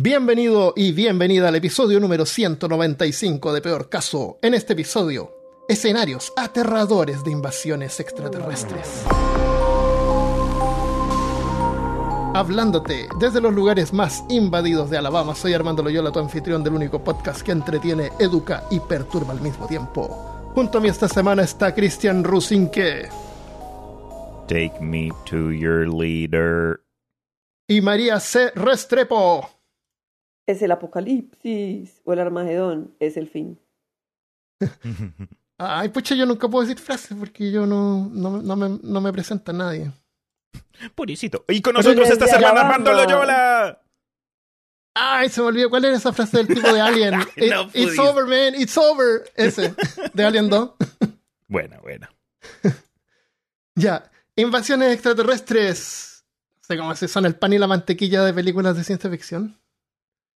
Bienvenido y bienvenida al episodio número 195 de Peor Caso. En este episodio, escenarios aterradores de invasiones extraterrestres. Hablándote desde los lugares más invadidos de Alabama, soy Armando Loyola, tu anfitrión del único podcast que entretiene, educa y perturba al mismo tiempo. Junto a mí esta semana está Cristian Rusinque. Take me to your leader. Y María C. Restrepo. Es el apocalipsis o el Armagedón, es el fin. Ay, pucha, yo nunca puedo decir frases porque yo no, no, no, me, no me presenta nadie. Purisito. Y con nosotros esta semana Armando Loyola. Ay, se me olvidó cuál era esa frase del tipo de Alien. It, it's over, man, it's over. Ese, de Alien 2. Buena, buena. Ya, invasiones extraterrestres. No sé cómo se son el pan y la mantequilla de películas de ciencia ficción.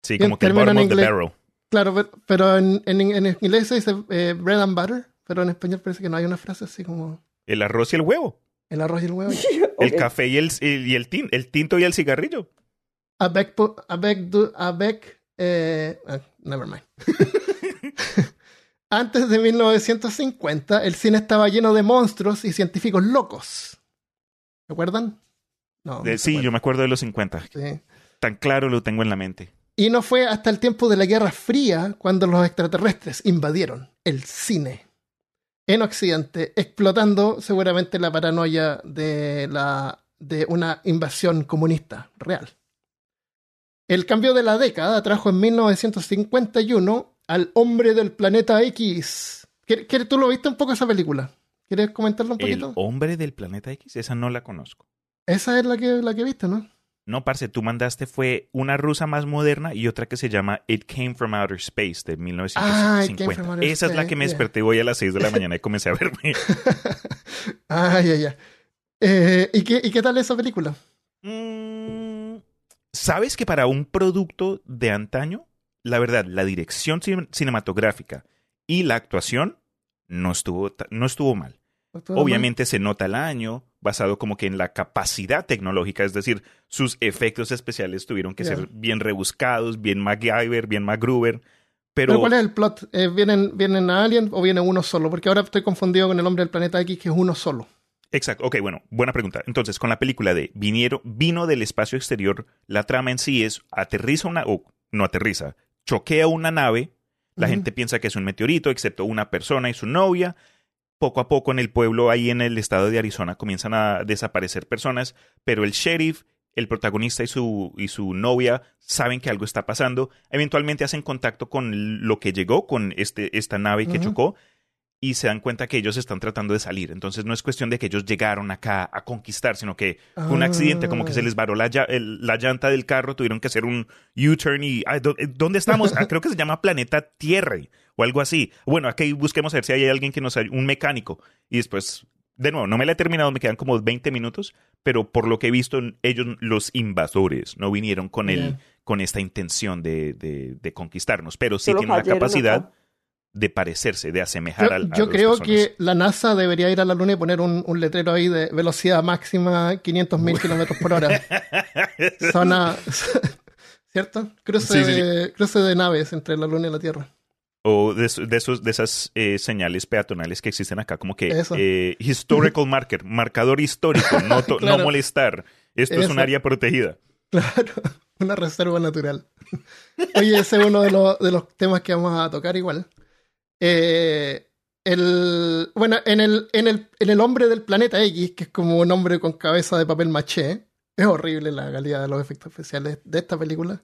Sí, como que el en bottom of the barrel. Claro, pero, pero en, en, en inglés se dice eh, bread and butter, pero en español parece que no hay una frase así como El arroz y el huevo. el arroz y el huevo. El café y el, y el, tin- el tinto y el cigarrillo. Avec, pu- avec, du- avec, eh, ah, never mind. Antes de 1950, el cine estaba lleno de monstruos y científicos locos. ¿Se acuerdan? No. No sí, yo me acuerdo de los 50. Sí. Tan claro lo tengo en la mente. Y no fue hasta el tiempo de la Guerra Fría cuando los extraterrestres invadieron el cine en Occidente, explotando seguramente la paranoia de, la, de una invasión comunista real. El cambio de la década trajo en 1951 al hombre del planeta X. ¿Quieres- ¿Tú lo viste un poco esa película? ¿Quieres comentarlo un El poquito? hombre del planeta X, esa no la conozco. Esa es la que, la que viste, ¿no? No, parce, tú mandaste fue una rusa más moderna y otra que se llama It Came From Outer Space de Ah, It Came 1950. From Outer Esa es la que me desperté hoy a las 6 de la mañana y comencé a verme. ah, ya, ya. Eh, ¿y, qué, ¿Y qué tal esa película? Mm, ¿Sabes que para un producto de antaño, la verdad, la dirección cin- cinematográfica y la actuación no estuvo, no estuvo mal? Obviamente se nota el año, basado como que en la capacidad tecnológica, es decir, sus efectos especiales tuvieron que ser bien rebuscados, bien MacGyver, bien MacGruber, ¿Pero, pero, cuál es el plot? Eh, ¿vienen, ¿Vienen a Alien o viene uno solo? Porque ahora estoy confundido con el hombre del planeta X, que es uno solo. Exacto, ok, bueno, buena pregunta. Entonces, con la película de Vinieron, vino del espacio exterior, la trama en sí es aterriza una, o no aterriza, choquea una nave, la gente piensa que es un meteorito, excepto una persona y su novia. Poco a poco en el pueblo, ahí en el estado de Arizona, comienzan a desaparecer personas, pero el sheriff, el protagonista y su, y su novia saben que algo está pasando. Eventualmente hacen contacto con lo que llegó, con este, esta nave que Ujú. chocó, y se dan cuenta que ellos están tratando de salir. Entonces no es cuestión de que ellos llegaron acá a conquistar, sino que fue un accidente, como que se les varó la, el- la llanta del carro, tuvieron que hacer un U-turn y ay, ¿dó- eh, ¿dónde estamos? Ah, creo que se llama Planeta Tierra o algo así. Bueno, aquí busquemos a ver si hay alguien que nos ay- un mecánico. Y después, de nuevo, no me la he terminado, me quedan como 20 minutos, pero por lo que he visto, ellos, los invasores, no vinieron con, el, con esta intención de, de- de conquistarnos, pero sí tienen la capacidad acá. de parecerse, de asemejar Yo, al. yo creo personas. que la NASA debería ir a la Luna y poner un, un letrero ahí de velocidad máxima 500.000 kilómetros por hora. Zona. ¿Cierto? Cruce, Sí, sí, sí. De, cruce de naves entre la Luna y la Tierra. O de, esos- de esos, de esas eh, señales peatonales que existen acá, como que eh, historical marker, marcador histórico, no, to- Claro. no molestar. Esto es un área protegida. Claro, una reserva natural. Oye, ese es uno de los, de los temas que vamos a tocar igual. Eh, el, bueno, en el, en, el, en el hombre del planeta X, que es como un hombre con cabeza de papel maché, es horrible la calidad de los efectos especiales de esta película.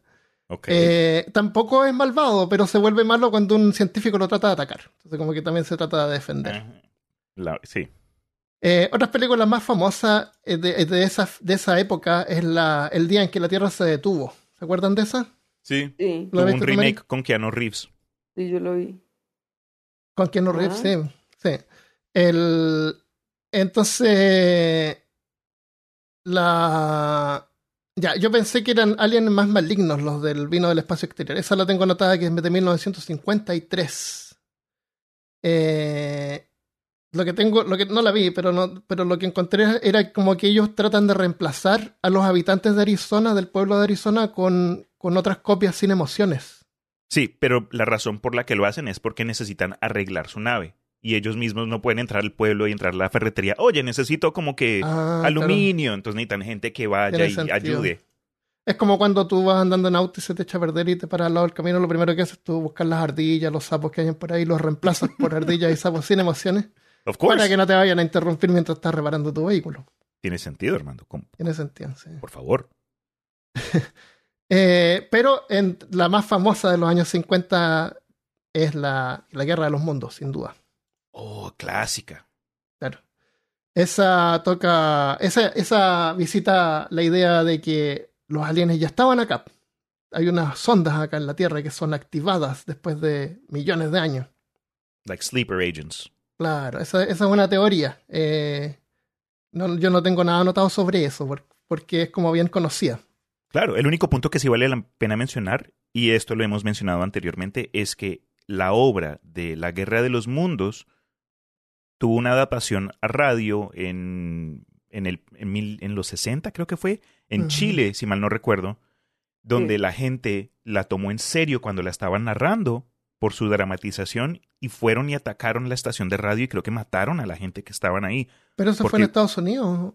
Eh, tampoco es malvado, pero se vuelve malo cuando un científico lo trata de atacar. Entonces, como que también se trata de defender. La- sí. Eh, otras películas más famosas eh, de, de esa, de esa época es la, El día en que la Tierra se detuvo. ¿Se acuerdan de esa? Sí. Sí, ¿Lo Tuvo un remake con Keanu Reeves. sí, yo lo vi. Con Keanu Reeves, Ah. sí. sí. El, entonces, la... Ya, yo pensé que eran aliens más malignos los del vino del espacio exterior. Esa la tengo anotada que es de 1953. Eh, lo que tengo, lo que no la vi, pero no, pero lo que encontré era como que ellos tratan de reemplazar a los habitantes de Arizona, del pueblo de Arizona, con, con otras copias sin emociones. Sí, pero la razón por la que lo hacen es porque necesitan arreglar su nave. Y ellos mismos no pueden entrar al pueblo y entrar a la ferretería. Oye, necesito como que Ah, claro. aluminio. Entonces necesitan gente que vaya Tiene y sentido. ayude. Es como cuando tú vas andando en auto y se te echa a perder y te paras al lado del camino, lo primero que haces es tú buscar las ardillas, los sapos que hay por ahí, los reemplazas por ardillas y sapos sin emociones, Of course. para que no te vayan a interrumpir mientras estás reparando tu vehículo. Tiene sentido, Armando. Tiene sentido, sí. Por favor. Eh, pero en la más famosa de los años 50 es la, la Guerra de los Mundos, sin duda. Oh, clásica. Claro. Esa toca, esa, esa visita la idea de que los aliens ya estaban acá. Hay unas sondas acá en la Tierra que son activadas después de millones de años. Like sleeper agents. Claro, esa, esa es una teoría. Eh, no, yo no tengo nada anotado sobre eso, por- porque es como bien conocida. Claro, el único punto que sí vale la pena mencionar, y esto lo hemos mencionado anteriormente, es que la obra de La Guerra de los Mundos tuvo una adaptación a radio en, en, el, en, mil- en los 60, creo que fue, en. Chile, si mal no recuerdo, donde Sí. la gente la tomó en serio cuando la estaban narrando por su dramatización y fueron y atacaron la estación de radio y creo que mataron a la gente que estaban ahí. Pero eso fue en Estados Unidos.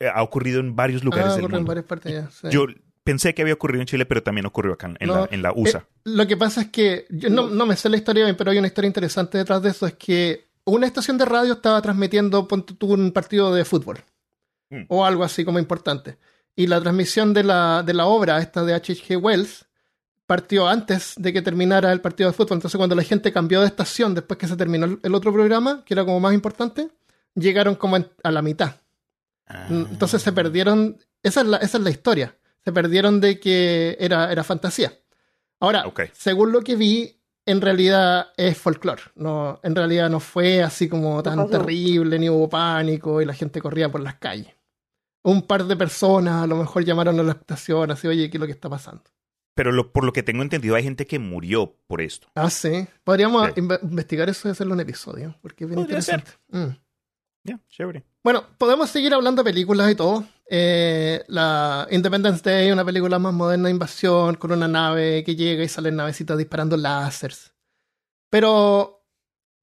Eh, Ha ocurrido en varios lugares ah, del ocurre en mundo. varias partes ya. sí. Yo pensé que había ocurrido en Chile, pero también ocurrió acá en, No, la, en la USA. Eh, lo que pasa es que yo no, no me sé la historia bien, pero hay una historia interesante detrás de eso. Es que una estación de radio estaba transmitiendo un partido de fútbol Mm. o algo así como importante. Y la transmisión de la, de la obra, esta de H.G. Wells, partió antes de que terminara el partido de fútbol. Entonces, cuando la gente cambió de estación después que se terminó el, otro programa, que era como más importante, llegaron como a la mitad. Ah. Entonces se perdieron. Esa es la, esa es la historia. Se perdieron de que era, era fantasía. Ahora, según lo que vi, en realidad es folclore. No, en realidad no fue así como tan pasó? terrible, ni hubo pánico y la gente corría por las calles. Un par de personas a lo mejor llamaron a la estación así, oye, ¿qué es lo que está pasando? Pero lo- por lo que tengo entendido, hay gente que murió por esto. Ah, sí. Podríamos Sí. investigar eso y hacerlo un episodio, porque es bien Podría interesante. Mm. Ya, chévere. Bueno, podemos seguir hablando de películas y todo. Eh, la Independence Day, una película más moderna de invasión, con una nave que llega y salen navecitas disparando láseres. Pero,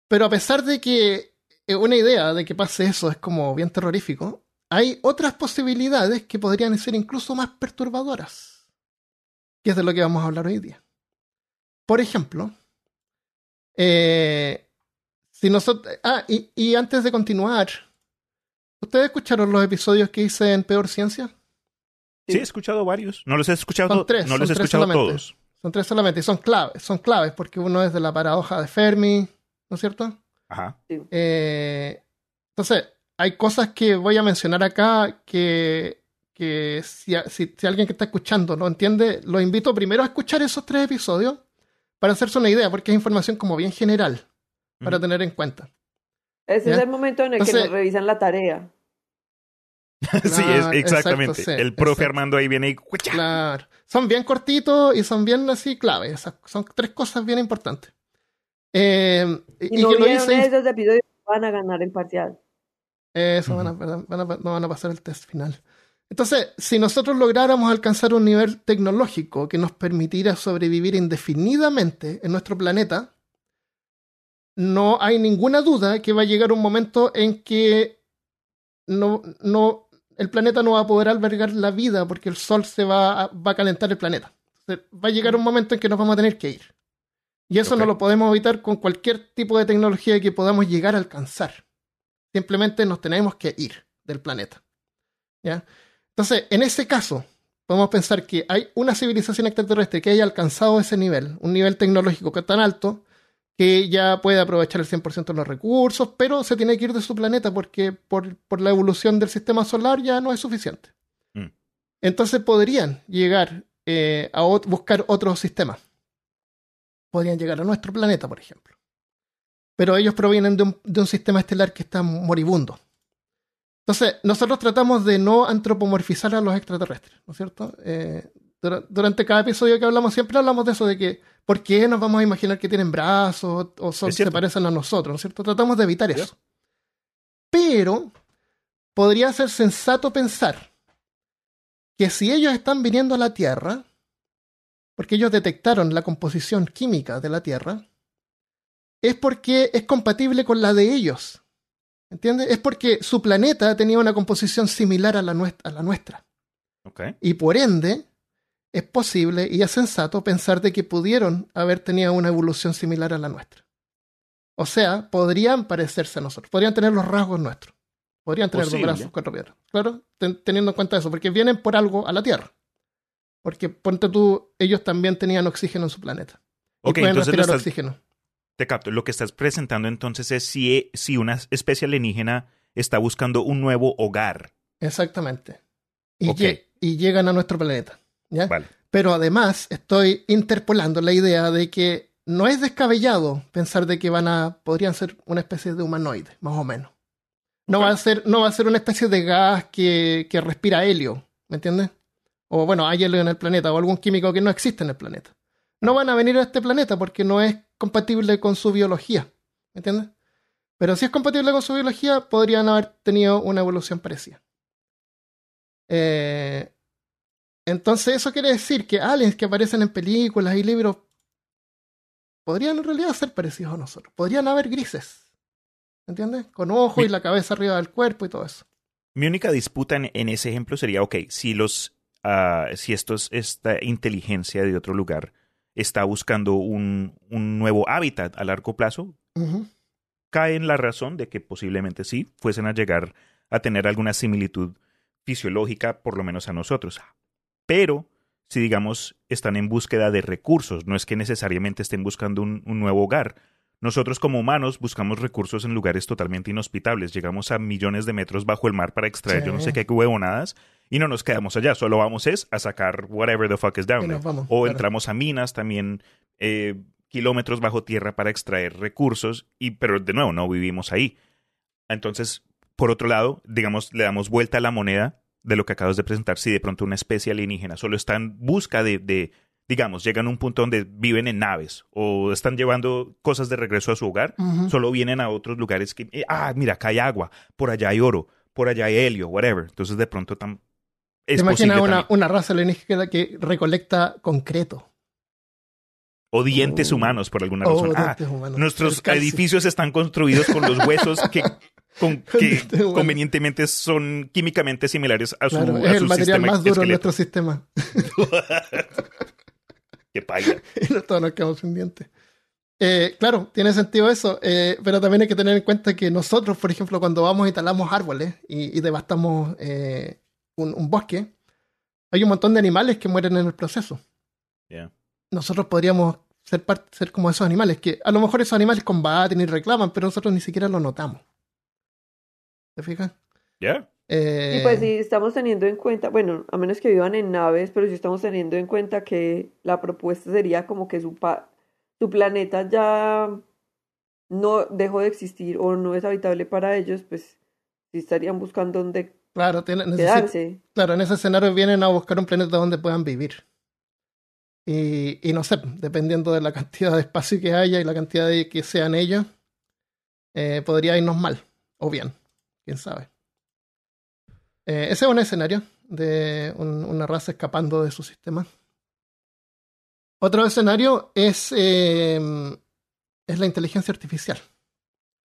pero a pesar de que una idea de que pase eso es como bien terrorífico, hay otras posibilidades que podrían ser incluso más perturbadoras. Que es de lo que vamos a hablar hoy día. Por ejemplo, eh, si nosotros. Ah, y, y antes de continuar, ¿ustedes escucharon los episodios que hice en Peor Ciencia? Sí, he escuchado varios. No los he escuchado, Son to- tres, no los he son tres escuchado solamente. todos. Son tres solamente, y son claves, son claves, porque uno es de la paradoja de Fermi, ¿no es cierto? Ajá. Eh, entonces, hay cosas que voy a mencionar acá que, que si, si- si alguien que está escuchando no entiende, lo invito primero a escuchar esos tres episodios para hacerse una idea, porque es información como bien general para tener en cuenta. Ese ¿Ya? es el momento en el que nos revisan la tarea. sí, es, exactamente. exacto, sí, el profe exacto. Armando ahí viene y... ¡cucha! Claro. Son bien cortitos y son bien así claves. Esas- son tres cosas bien importantes. Eh, y, y no que lo esos episodios, van a ganar el parcial. Eso, van a, van a- no van a pasar el test final. Entonces, si nosotros lográramos alcanzar un nivel tecnológico que nos permitiera sobrevivir indefinidamente en nuestro planeta, no hay ninguna duda que va a llegar un momento en que no, no, el planeta no va a poder albergar la vida porque el sol se va a, va a calentar el planeta. Entonces, va a llegar un momento en que nos vamos a tener que ir. Y eso no lo podemos evitar con cualquier tipo de tecnología que podamos llegar a alcanzar. Simplemente nos tenemos que ir del planeta. ¿Ya? Entonces, en ese caso, podemos pensar que hay una civilización extraterrestre que haya alcanzado ese nivel, un nivel tecnológico que es tan alto que ya puede aprovechar el 100% de los recursos, pero se tiene que ir de su planeta porque por, por la evolución del sistema solar ya no es suficiente. Mm. Entonces podrían llegar eh, a ot- buscar otros sistemas. Podrían llegar a nuestro planeta, por ejemplo. Pero ellos provienen de un, de un sistema estelar que está moribundo. Entonces, nosotros tratamos de no antropomorfizar a los extraterrestres, ¿no es cierto? Eh, durante cada episodio que hablamos, siempre hablamos de eso, de que ¿por qué nos vamos a imaginar que tienen brazos o son, se parecen a nosotros, ¿no es cierto? Tratamos de evitar eso. Pero podría ser sensato pensar que si ellos están viniendo a la Tierra, porque ellos detectaron la composición química de la Tierra, es porque es compatible con la de ellos. ¿Entiendes? Es porque su planeta tenía una composición similar a la, nues- a la nuestra. Y por ende, es posible y es sensato pensar de que pudieron haber tenido una evolución similar a la nuestra. O sea, podrían parecerse a nosotros, podrían tener los rasgos nuestros. Podrían tener Posible. dos brazos, cuatro piernas. Claro, ten- teniendo en cuenta eso, porque vienen por algo a la Tierra. Porque ponte tú, ellos también tenían oxígeno en su planeta. Y Ok, pueden entonces lo respirar estás- oxígeno. Te capto. Lo que estás presentando entonces es si, si una especie alienígena está buscando un nuevo hogar. Exactamente. Y, y llegan a nuestro planeta. ¿Ya? Vale. Pero además estoy interpolando la idea de que no es descabellado pensar de que van a podrían ser una especie de humanoide, más o menos. No va a ser no va a ser una especie de gas que, que respira helio, ¿me entiendes? O bueno, hay helio en el planeta o algún químico que no existe en el planeta. No van a venir a este planeta porque no es compatible con su biología, ¿me entiendes? Pero si es compatible con su biología, podrían haber tenido una evolución parecida. Eh, entonces, eso quiere decir que aliens que aparecen en películas y libros podrían en realidad ser parecidos a nosotros. Podrían haber grises. ¿Entiendes? Con ojos y la cabeza arriba del cuerpo y todo eso. Mi única disputa en, en ese ejemplo sería, ok, si los, ah, si estos, esta inteligencia de otro lugar está buscando un, un nuevo hábitat a largo plazo, cae en la razón de que posiblemente sí fuesen a llegar a tener alguna similitud fisiológica, por lo menos a nosotros. Pero si digamos están en búsqueda de recursos, no es que necesariamente estén buscando un, un nuevo hogar. Nosotros como humanos buscamos recursos en lugares totalmente inhospitables. Llegamos a millones de metros bajo el mar para extraer Sí. yo no sé qué huevonadas y no nos quedamos allá. Solo vamos es a sacar whatever the fuck is down there. vamos, O claro. entramos a minas también, eh, kilómetros bajo tierra para extraer recursos, y, pero de nuevo, no vivimos ahí. Entonces, por otro lado, digamos, le damos vuelta a la moneda de lo que acabas de presentar. Si de pronto una especie alienígena solo está en busca de, de, digamos, llegan a un punto donde viven en naves o están llevando cosas de regreso a su hogar, solo vienen a otros lugares que, eh, ah, mira, acá hay agua, por allá hay oro, por allá hay helio, whatever. Entonces, de pronto, ¿Te es imaginas posible una, una raza alienígena que recolecta concreto? O dientes Oh. humanos, por alguna Oh, razón. Ah. Nuestros edificios están construidos con los huesos que, con- que humanos. convenientemente son químicamente similares a su, Claro, a es el material sistema más duro esqueleto. nuestro sistema. Qué paila. y no todos nos quedamos sin dientes. Eh, claro, tiene sentido eso, eh, pero también hay que tener en cuenta que nosotros, por ejemplo, cuando vamos y talamos árboles y, y devastamos eh, un, un bosque, hay un montón de animales que mueren en el proceso. Yeah. Nosotros podríamos ser, parte, ser como esos animales, que a lo mejor esos animales combaten y reclaman, pero nosotros ni siquiera lo notamos. ¿Te fijas? Yeah. Eh, Y pues si estamos teniendo en cuenta, bueno, a menos que vivan en naves, pero si estamos teniendo en cuenta que la propuesta sería como que su, pa- su planeta ya no dejó de existir o no es habitable para ellos, pues sí estarían buscando dónde Claro, tiene- necesi- quedarse. Claro, en ese escenario vienen a buscar un planeta donde puedan vivir. Y, y no sé, dependiendo de la cantidad de espacio que haya y la cantidad de que sean ellos, eh, podría irnos mal o bien, quién sabe. Eh, ese es un escenario de un- una raza escapando de su sistema. Otro escenario es, eh, es la inteligencia artificial.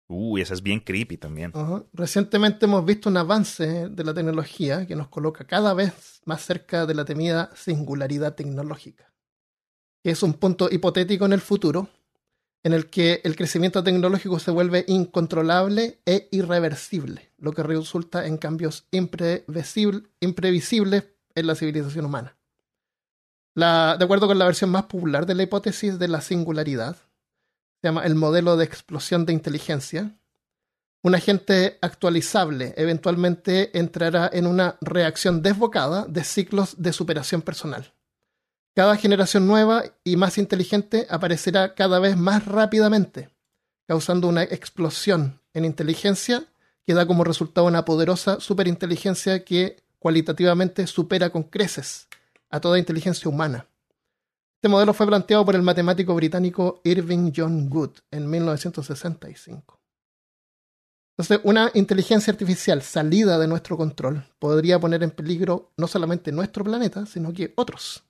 Uy, esa es bien creepy también. Recientemente hemos visto un avance de la tecnología que nos coloca cada vez más cerca de la temida singularidad tecnológica, que es un punto hipotético en el futuro en el que el crecimiento tecnológico se vuelve incontrolable e irreversible, lo que resulta en cambios imprevisible- imprevisibles en la civilización humana. De acuerdo con la versión más popular de la hipótesis de la singularidad, se llama el modelo de explosión de inteligencia, un agente actualizable eventualmente entrará en una reacción desbocada de ciclos de superación personal. Cada generación nueva y más inteligente aparecerá cada vez más rápidamente, causando una explosión en inteligencia que da como resultado una poderosa superinteligencia que cualitativamente supera con creces a toda inteligencia humana. Este modelo fue planteado por el matemático británico Irving John Good en 1965. Entonces, una inteligencia artificial salida de nuestro control podría poner en peligro no solamente nuestro planeta, sino que otros.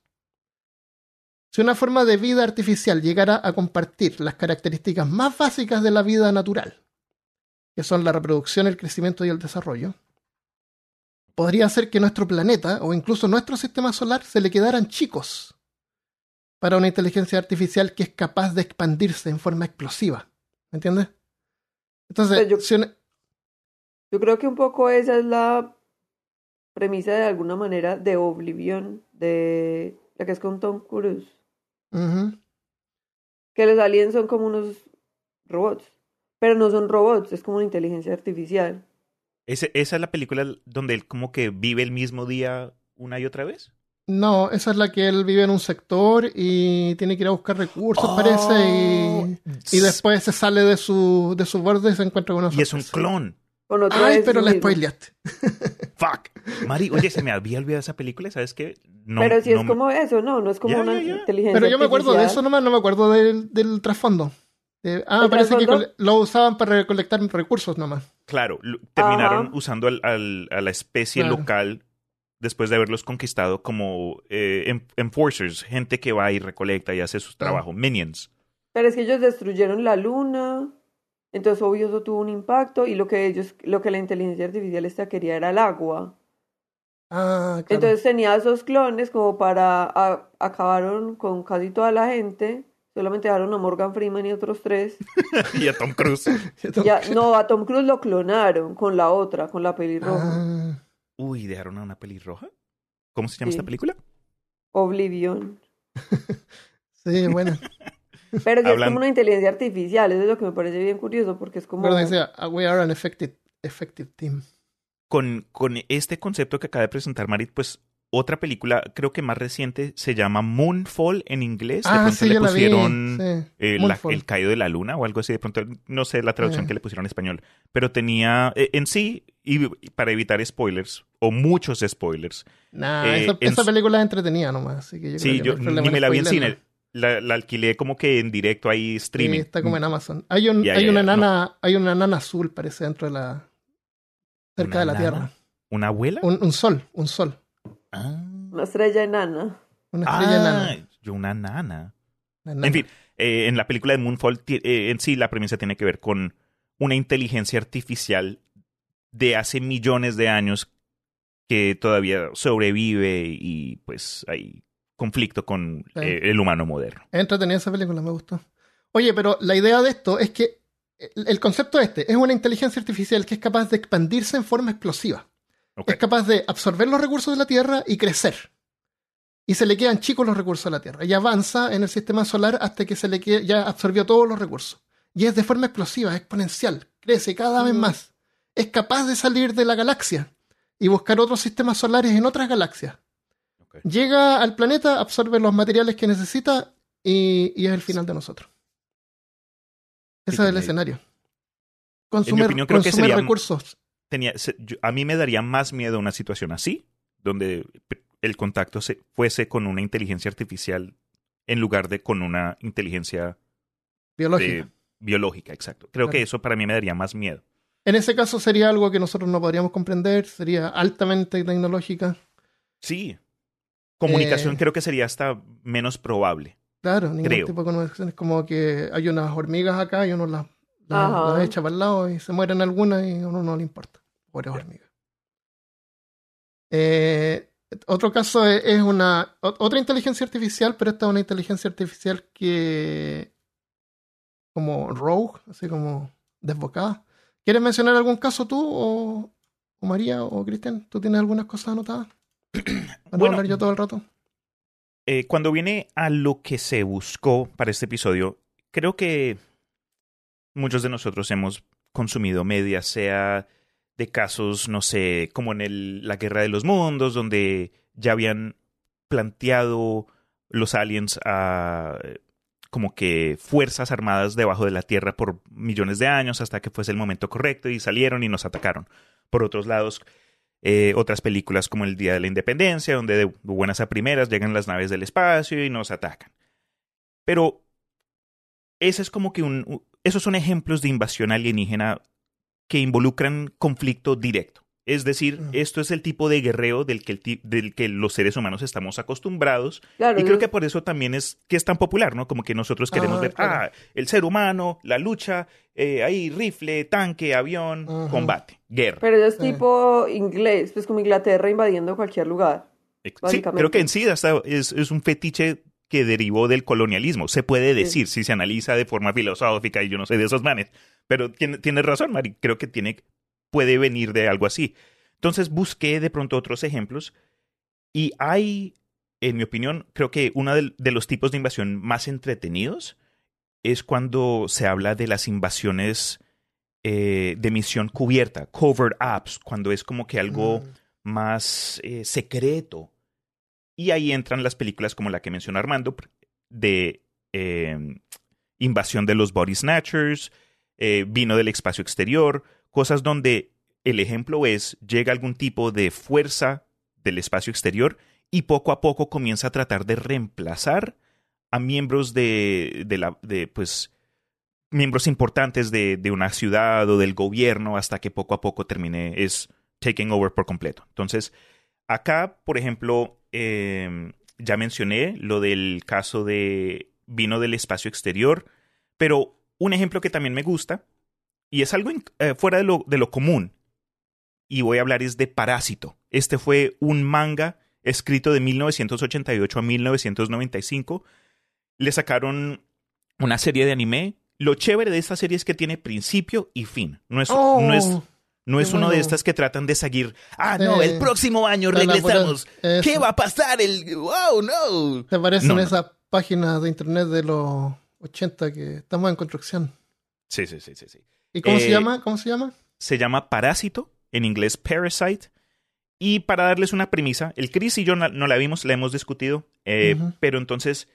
Si una forma de vida artificial llegara a compartir las características más básicas de la vida natural, que son la reproducción, el crecimiento y el desarrollo, podría ser que nuestro planeta o incluso nuestro sistema solar se le quedaran chicos para una inteligencia artificial que es capaz de expandirse en forma explosiva. ¿Me entiendes? Entonces, yo, si una- yo creo que un poco esa es la premisa de alguna manera de Oblivion, de la que es con Tom Cruise. Que los aliens son como unos robots. Pero no son robots, es como una inteligencia artificial. Ese- ¿Esa es la película donde él como que vive el mismo día una y otra vez? No, esa es la que él vive en un sector y tiene que ir a buscar recursos, parece, y, y después se sale de su, de su borde y se encuentra con una Y es un clon. Con otro Ay, pero la mismo. spoileaste. Fuck. Mari, oye, se me había olvidado esa película, ¿sabes qué? No, pero si no es me- como eso, no, no es como una inteligencia Pero yo me acuerdo de eso nomás, no me acuerdo del, del trasfondo. Eh, ah, ¿El parece que trasfondo? lo usaban para recolectar recursos nomás. Claro, lo- terminaron Ajá. usando al- al- a la especie Claro. local después de haberlos conquistado como eh, en- enforcers, gente que va y recolecta y hace su Claro. trabajo, minions. Pero es que ellos destruyeron la luna, entonces obvio eso tuvo un impacto y lo que ellos, lo que la inteligencia artificial esta quería era el agua. Ah, claro. Entonces tenía esos clones como para a- acabaron con casi toda la gente. Solamente dejaron a Morgan Freeman y otros tres. y a Tom Cruise. Ya, no, a Tom Cruise lo clonaron con la otra, con la pelirroja. Ah, Uy, ¿dejaron a una pelirroja? ¿Cómo se llama Sí. esta película? Oblivion. sí, bueno. Pero es como una inteligencia artificial, eso es lo que me parece bien curioso, porque es como... Que decía, "Ah, we are an effective, effective team. Con, con este concepto que acaba de presentar Marit, pues otra película, creo que más reciente, se llama Moonfall en inglés. De Ah, pronto sí, le la pusieron sí. eh, la- el caído de la luna o algo así. De pronto, no sé la traducción Eh. que le pusieron en español. Pero tenía eh, en sí, y y para evitar spoilers, o muchos spoilers, Nah, eh, esa, en esa su- película es entretenida nomás. Así que yo sí, creo que yo ni me la vi en cine. La, la alquilé como que en directo ahí Sí, streaming. está como en Amazon. Hay, un, Ya, hay una nana, hay una nana azul, parece, dentro de la. cerca ¿Una de la nana? Tierra. ¿Una abuela? Un, un sol, un sol. Ah. Una estrella enana. Una estrella Ah, enana. yo una nana. Una nana. En fin, eh, en la película de Moonfall, eh, en sí la premisa tiene que ver con una inteligencia artificial de hace millones de años que todavía sobrevive y pues hay conflicto con Sí. eh, el humano moderno. Entretenida esa película, me gustó. Oye, pero la idea de esto es que el, concepto este es una inteligencia artificial que es capaz de expandirse en forma explosiva. Es capaz de absorber los recursos de la Tierra y crecer. Y se le quedan chicos los recursos de la Tierra. Y avanza en el sistema solar hasta que se le quede- ya absorbió todos los recursos. Y es de forma explosiva, es exponencial. Crece cada vez Ujú. más. Es capaz de salir de la galaxia y buscar otros sistemas solares en otras galaxias. Llega al planeta, absorbe los materiales que necesita y, y es el final de nosotros. Ese Sí, es el escenario. Consume, opinión, creo que sería- recursos. Tenía, se- yo- a mí me daría más miedo una situación así, donde el contacto se, fuese con una inteligencia artificial en lugar de con una inteligencia biológica. de- biológica, exacto. Creo que eso para mí me daría más miedo. En ese caso sería algo que nosotros no podríamos comprender, sería altamente tecnológica. Sí. Comunicación Eh, creo que sería hasta menos probable. Claro, ningún Creo. tipo de comunicación. Es como que hay unas hormigas acá y uno las, las, Ajá. las echa para el lado y se mueren algunas y a uno no le importa. Pobres hormigas. Eh, otro caso es, es una otra inteligencia artificial, pero esta es una inteligencia artificial que como rogue, así como desbocada. ¿Quieres mencionar algún caso tú o, o María o Cristian? ¿Tú tienes algunas cosas anotadas? Bueno, hablar yo todo el rato. Eh, cuando viene a lo que se buscó para este episodio, creo que muchos de nosotros hemos consumido media, sea de casos, no sé, como en el, la Guerra de los Mundos, donde ya habían planteado los aliens a como que fuerzas armadas debajo de la Tierra por millones de años hasta que fuese el momento correcto y salieron y nos atacaron. Por otros lados, eh, otras películas como El Día de la Independencia, donde de buenas a primeras llegan las naves del espacio y nos atacan. Pero ese es como que un, esos son ejemplos de invasión alienígena que involucran conflicto directo. Es decir, Mm. esto es el tipo de guerreo del que, el ti- del que los seres humanos estamos acostumbrados. Claro, y creo que por eso también es que es tan popular, ¿no? Como que nosotros queremos Ah, ver, claro. ah, el ser humano, la lucha, eh, ahí rifle, tanque, avión, Ajá. combate, guerra. Pero es tipo inglés, pues como Inglaterra invadiendo cualquier lugar. Sí, básicamente. creo que en sí hasta es, es un fetiche que derivó del colonialismo. Se puede decir si se analiza de forma filosófica y yo no sé de esos manes. Pero tiene, tienes razón, Mari. Creo que tiene, puede venir de algo así. Entonces busqué de pronto otros ejemplos y hay, en mi opinión, creo que uno de, los tipos de invasión más entretenidos es cuando se habla de las invasiones eh, de misión cubierta, covert apps, cuando es como que algo Mm. más eh, secreto. Y ahí entran las películas como la que menciona Armando, de eh, invasión de los body snatchers, eh, vino del espacio exterior, cosas donde el ejemplo es, llega algún tipo de fuerza del espacio exterior y poco a poco comienza a tratar de reemplazar a miembros de, de la, de, pues, miembros importantes de, una ciudad o del gobierno hasta que poco a poco termine, es taking over por completo. Entonces, acá, por ejemplo, eh, ya mencioné lo del caso de vino del espacio exterior, pero un ejemplo que también me gusta, y es algo eh, fuera de lo, de lo común, y voy a hablar es de Parásito. Este fue un manga escrito de 1988 a 1995. Le sacaron una serie de anime. Lo chévere de esta serie es que tiene principio y fin. No es, Oh, no es, no es uno de estas que tratan de seguir. Ah, no, Eh, el próximo año regresamos. ¿Qué va a pasar? El, wow, no. ¿Te parecen No, no. esas páginas de internet de los 80 que estamos en construcción? Sí, sí, sí, sí, sí. ¿Y cómo Eh, se llama? ¿Cómo se llama? Se llama Parásito, en inglés Parasite. Y para darles una premisa, el Chris y yo no, no la vimos, la hemos discutido, eh, pero entonces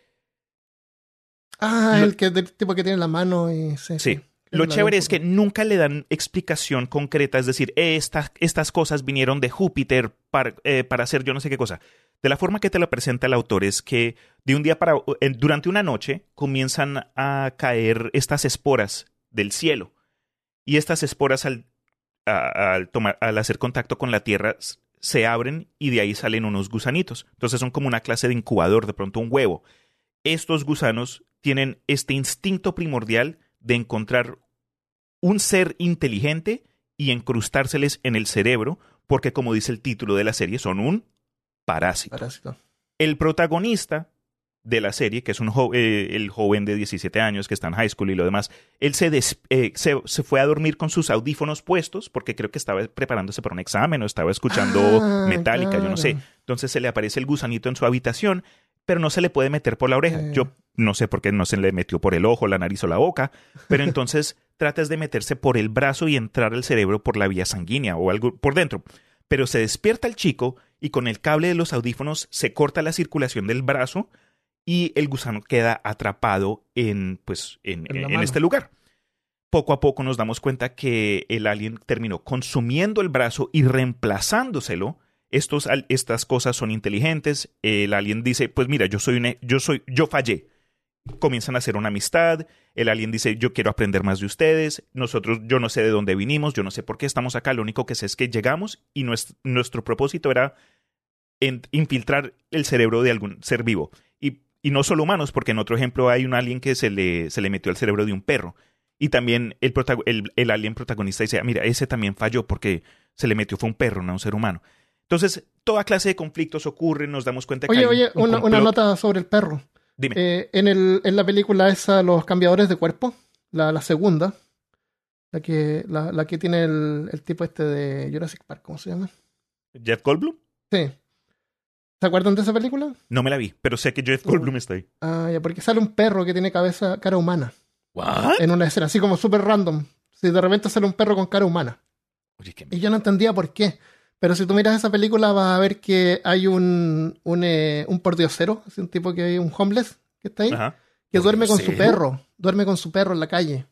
Ah, lo- el que del tipo que tiene la mano y sí. Sí. Lo chévere es que nunca le dan explicación concreta, es decir, "Eh, estas, estas cosas vinieron de Júpiter para, eh, para hacer yo no sé qué cosa. De la forma que te la presenta el autor es que de un día para eh, durante una noche comienzan a caer estas esporas del cielo y estas esporas al, a- al tomar, al hacer contacto con la tierra se abren y de ahí salen unos gusanitos. Entonces son como una clase de incubador, de pronto un huevo. Estos gusanos tienen este instinto primordial de encontrar un ser inteligente y incrustárseles en el cerebro, porque como dice el título de la serie, son un parásito. Parásito. El protagonista de la serie, que es un jo- eh, el joven de 17 años que está en high school y lo demás, él se, des- eh, se, se fue a dormir con sus audífonos puestos porque creo que estaba preparándose para un examen o estaba escuchando Ah, metálica, yo no sé. Entonces se le aparece el gusanito en su habitación, pero no se le puede meter por la oreja. Eh. Yo no sé por qué no se le metió por el ojo, la nariz o la boca, pero entonces tratas de meterse por el brazo y entrar al cerebro por la vía sanguínea o algo por dentro. Pero se despierta el chico y con el cable de los audífonos se corta la circulación del brazo y el gusano queda atrapado en, pues, en, En este lugar. Poco a poco nos damos cuenta que el alien terminó consumiendo el brazo y reemplazándoselo. Estos, estas cosas son inteligentes. El alien dice, pues mira, yo soy un, yo soy, yo fallé. Comienzan a hacer una amistad. El alien dice, yo quiero aprender más de ustedes. Nosotros, yo no sé de dónde vinimos, yo no sé por qué estamos acá. Lo único que sé es que llegamos y nues- nuestro propósito era en- infiltrar el cerebro de algún ser vivo. Y, y no solo humanos, porque en otro ejemplo hay un alien que se le, se le metió al cerebro de un perro. Y también el, el, el alien protagonista dice, "Ah, mira, ese también falló porque se le metió fue un perro, no un ser humano. Entonces, toda clase de conflictos ocurren, nos damos cuenta que Oye, hay oye, un una, una nota sobre el perro. Dime. Eh, en, el, en la película esa, Los Cambiadores de Cuerpo, la, la segunda, la que, la, la que tiene el, el tipo este de Jurassic Park, ¿cómo se llama? ¿Jeff Goldblum? Sí. ¿Se acuerdan de esa película? No me la vi, pero sé que Jeff. Goldblum está ahí. Ah, ya, porque sale un perro que tiene cabeza, cara humana, ¿What? en una escena, así como súper random. Si de repente sale un perro con cara humana. Oye, qué Y yo no entendía por qué. Pero si tú miras esa película vas a ver que hay un, un, eh, un pordiosero, un tipo que hay un homeless que está ahí, Ajá. que duerme con su perro, duerme con su perro en la calle.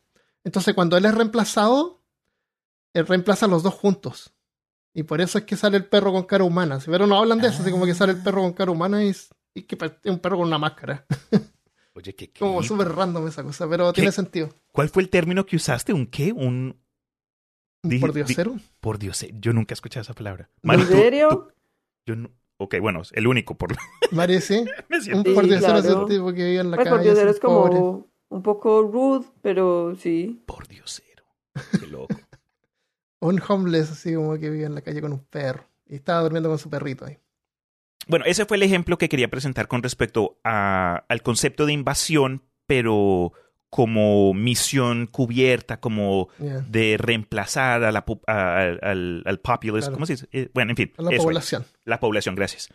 Entonces cuando él es reemplazado, él reemplaza a los dos juntos. Y por eso es que sale el perro con cara humana. Pero no hablan de eso, así como que sale el perro con cara humana y, y que es un perro con una máscara. Oye, ¿qué, qué? Como súper random esa cosa, pero tiene sentido. ¿Cuál fue el término que usaste? ¿Un qué? Un... Un Dije- pordiosero. Por Dios, yo nunca he escuchado esa palabra. ¿En Mari, tú- serio? tú- yo no... Ok, bueno, el único por Mari, sí. Me Un siento- Sí, pordiosero es claro. el tipo que vive en la Pues calle. es como pobre. un poco rude, pero sí. Por Diosero. Qué loco. Un homeless así como que vive en la calle con un perro. Y estaba durmiendo con su perrito ahí. Bueno, ese fue el ejemplo que quería presentar con respecto a- al concepto de invasión, pero como misión cubierta, como de reemplazar a la, a- al, al, populace. Claro. ¿Cómo se dice? Eh, bueno, en fin. A la eso es. población. La población, gracias.